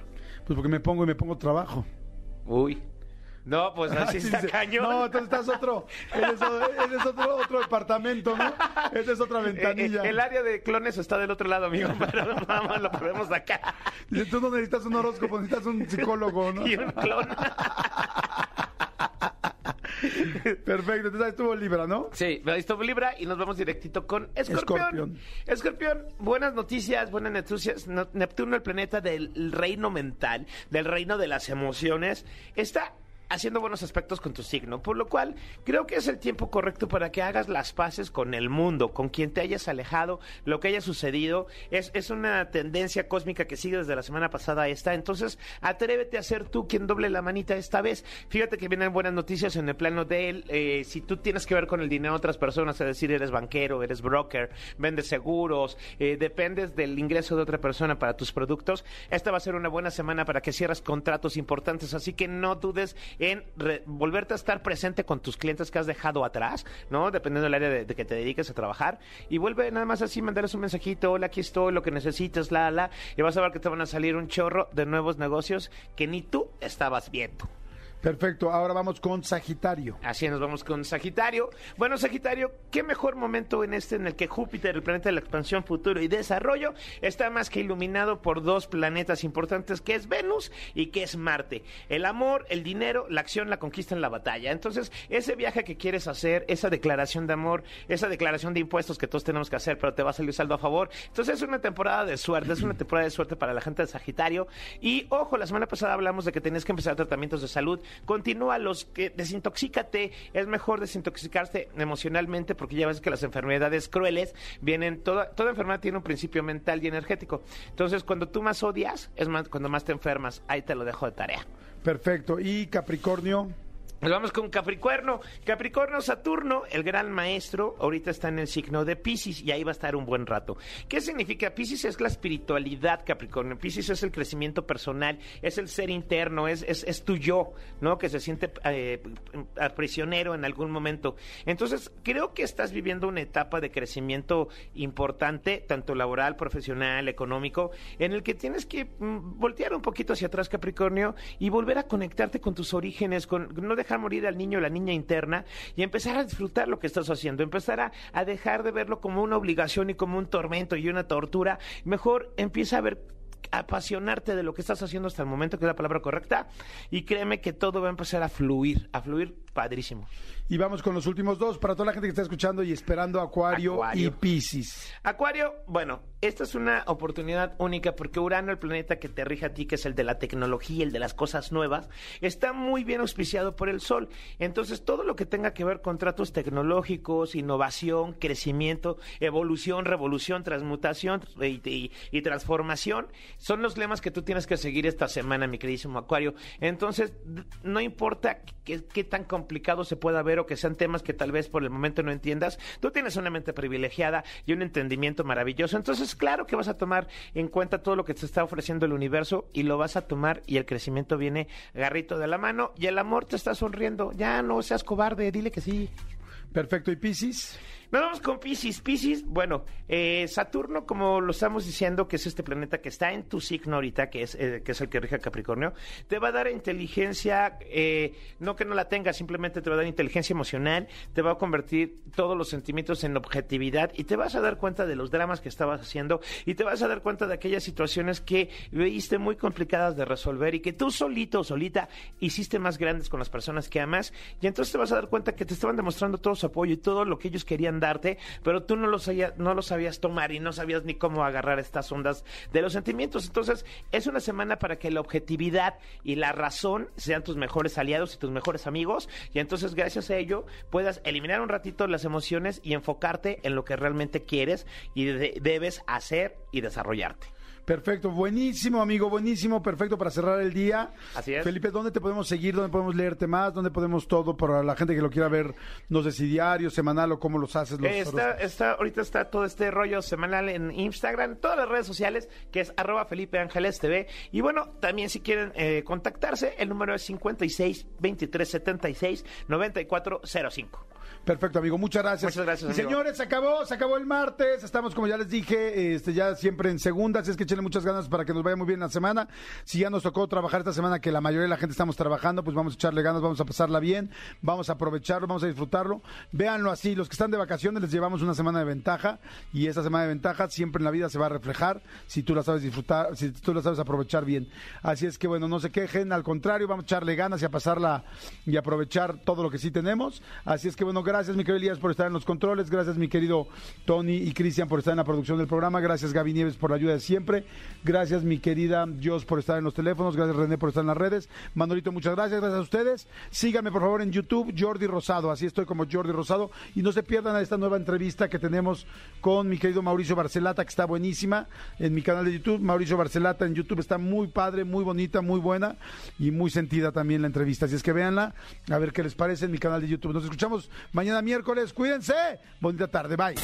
Pues porque me pongo y me pongo trabajo.
Uy. No, pues así
Sí,
está cañón.
No, entonces estás otro. Eres, o- eres otro, otro departamento, ¿no? Esa es otra
Eh, eh,
ventanilla.
el área de clones está del otro lado, amigo, pero vamos, lo ponemos acá.
Tú no necesitas un horóscopo, necesitas un psicólogo, ¿no?
Y un clon.
Perfecto, entonces ahí estuvo Libra, ¿no?
Sí, ahí estuvo Libra y nos vamos directito con Escorpión.
Escorpión.
Buenas noticias, buenas noticias. No- Neptuno, el planeta del reino mental, del reino de las emociones, está haciendo buenos aspectos con tu signo, por lo cual creo que es el tiempo correcto para que hagas las paces con el mundo, con quien te hayas alejado, lo que haya sucedido. Es, es una tendencia cósmica que sigue desde la semana pasada a esta, entonces atrévete a ser tú quien doble la manita esta vez. Fíjate que vienen buenas noticias en el plano de él. eh, si tú tienes que ver con el dinero de otras personas, es decir, eres banquero, eres broker, vendes seguros, eh, dependes del ingreso de otra persona para tus productos, esta va a ser una buena semana para que cierres contratos importantes. Así que no dudes en volverte a estar presente con tus clientes que has dejado atrás, ¿no? Dependiendo del área de, que te dediques a trabajar. Y vuelve nada más así, mandarles un mensajito, hola, aquí estoy, lo que necesites, la, la. Y vas a ver que te van a salir un chorro de nuevos negocios que ni tú estabas viendo.
Perfecto, ahora vamos con Sagitario.
Así nos vamos con Sagitario. Bueno, Sagitario, qué mejor momento en este en el que Júpiter, el planeta de la expansión, futuro y desarrollo, está más que iluminado por dos planetas importantes, que es Venus y que es Marte. El amor, el dinero, la acción, la conquista en la batalla. Entonces, ese viaje que quieres hacer, esa declaración de amor, esa declaración de impuestos que todos tenemos que hacer, pero te va a salir saldo a favor. Entonces, es una temporada de suerte, es una temporada de suerte para la gente de Sagitario. Y ojo, la semana pasada hablamos de que tenías que empezar tratamientos de salud. Continúa los que desintoxícate. Es mejor desintoxicarse emocionalmente porque ya ves que las enfermedades crueles vienen, toda, toda enfermedad tiene un principio mental y energético. Entonces, cuando tú más odias, es más, cuando más te enfermas. Ahí te lo dejo de tarea.
Perfecto, y Capricornio.
Nos vamos con Capricornio. Capricornio, Saturno, el gran maestro, ahorita está en el signo de Pisces y ahí va a estar un buen rato. ¿Qué significa? Pisces es la espiritualidad, Capricornio. Pisces es el crecimiento personal, es el ser interno, es, es, es tu yo, ¿no? Que se siente eh, prisionero en algún momento. Entonces, creo que estás viviendo una etapa de crecimiento importante, tanto laboral, profesional, económico, en el que tienes que mm, voltear un poquito hacia atrás, Capricornio, y volver a conectarte con tus orígenes, con no dejar morir al niño o la niña interna y empezar a disfrutar lo que estás haciendo, empezar a, a dejar de verlo como una obligación y como un tormento y una tortura. Mejor empieza a ver apasionarte de lo que estás haciendo hasta el momento, que es la palabra correcta, y créeme que todo va a empezar a fluir, a fluir padrísimo.
Y vamos con los últimos dos para toda la gente que está escuchando y esperando Acuario,
Acuario.
y Piscis.
Acuario, bueno, esta es una oportunidad única porque Urano, el planeta que te rige a ti, que es el de la tecnología, el de las cosas nuevas, está muy bien auspiciado por el Sol. Entonces, todo lo que tenga que ver con tratos tecnológicos, innovación, crecimiento, evolución, revolución, transmutación y, y- y transformación, son los lemas que tú tienes que seguir esta semana, mi queridísimo Acuario. Entonces, no importa qué, qué tan complicado se pueda ver que sean temas que tal vez por el momento no entiendas, tú tienes una mente privilegiada y un entendimiento maravilloso. Entonces, claro que vas a tomar en cuenta todo lo que te está ofreciendo el universo y lo vas a tomar y el crecimiento viene garrito de la mano y el amor te está sonriendo. Ya no seas cobarde, dile que sí.
Perfecto, ¿y Piscis?
Nos vamos con Pisces. Pisces, bueno, eh, Saturno, como lo estamos diciendo, que es este planeta que está en tu signo ahorita, que es, eh, que es el que rige Capricornio, te va a dar inteligencia, eh, no que no la tengas, simplemente te va a dar inteligencia emocional, te va a convertir todos los sentimientos en objetividad y te vas a dar cuenta de los dramas que estabas haciendo y te vas a dar cuenta de aquellas situaciones que veiste muy complicadas de resolver y que tú solito o solita hiciste más grandes con las personas que amas y entonces te vas a dar cuenta que te estaban demostrando todo su apoyo y todo lo que ellos querían pero tú no lo, sabías, no sabías tomar y no sabías ni cómo agarrar estas ondas de los sentimientos. Entonces, es una semana para que la objetividad y la razón sean tus mejores aliados y tus mejores amigos. Y entonces, gracias a ello, puedas eliminar un ratito las emociones y enfocarte en lo que realmente quieres y de- debes hacer y desarrollarte.
Perfecto, buenísimo, amigo, buenísimo, perfecto para cerrar el día.
Así es.
Felipe, ¿dónde te podemos seguir? ¿Dónde podemos leerte más? ¿Dónde podemos todo para la gente que lo quiera ver? No sé si diario, semanal o cómo los haces. Los,
Está, está, ahorita está todo este rollo semanal en Instagram, todas las redes sociales, que es arroba Felipe Ángeles TV. Y bueno, también si quieren eh, contactarse, el número es 56 23 76 94 05.
Perfecto, amigo, muchas gracias.
Muchas gracias,
Y
amigo.
señores, se acabó, se acabó el martes. Estamos, como ya les dije, este, ya siempre en segunda, así es que échenle muchas ganas para que nos vaya muy bien la semana. Si ya nos tocó trabajar esta semana, que la mayoría de la gente estamos trabajando, pues vamos a echarle ganas, vamos a pasarla bien, vamos a aprovecharlo, vamos a disfrutarlo. Véanlo así, los que están de vacaciones les llevamos una semana de ventaja y esa semana de ventaja siempre en la vida se va a reflejar si tú la sabes disfrutar, si tú la sabes aprovechar bien. Así es que bueno, no se quejen, al contrario, vamos a echarle ganas y a pasarla y aprovechar todo lo que sí tenemos. Así es que bueno, gracias mi querido Elías por estar en los controles, gracias mi querido Tony y Cristian por estar en la producción del programa, gracias Gaby Nieves por la ayuda de siempre, gracias mi querida Jos por estar en los teléfonos, gracias René por estar en las redes, Manolito muchas gracias, gracias a ustedes, síganme por favor en YouTube Jordi Rosado, así estoy como Jordi Rosado. Y no se pierdan esta nueva entrevista que tenemos con mi querido Mauricio Barcelata que está buenísima en mi canal de YouTube, Mauricio Barcelata en YouTube está muy padre, muy bonita, muy buena y muy sentida también la entrevista, así es que véanla, a ver qué les parece en mi canal de YouTube. Nos escuchamos mañana miércoles, cuídense, bonita tarde, bye.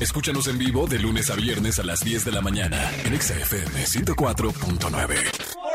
Escúchanos en vivo de lunes a viernes a las 10 de la mañana en Exa FM 104.9.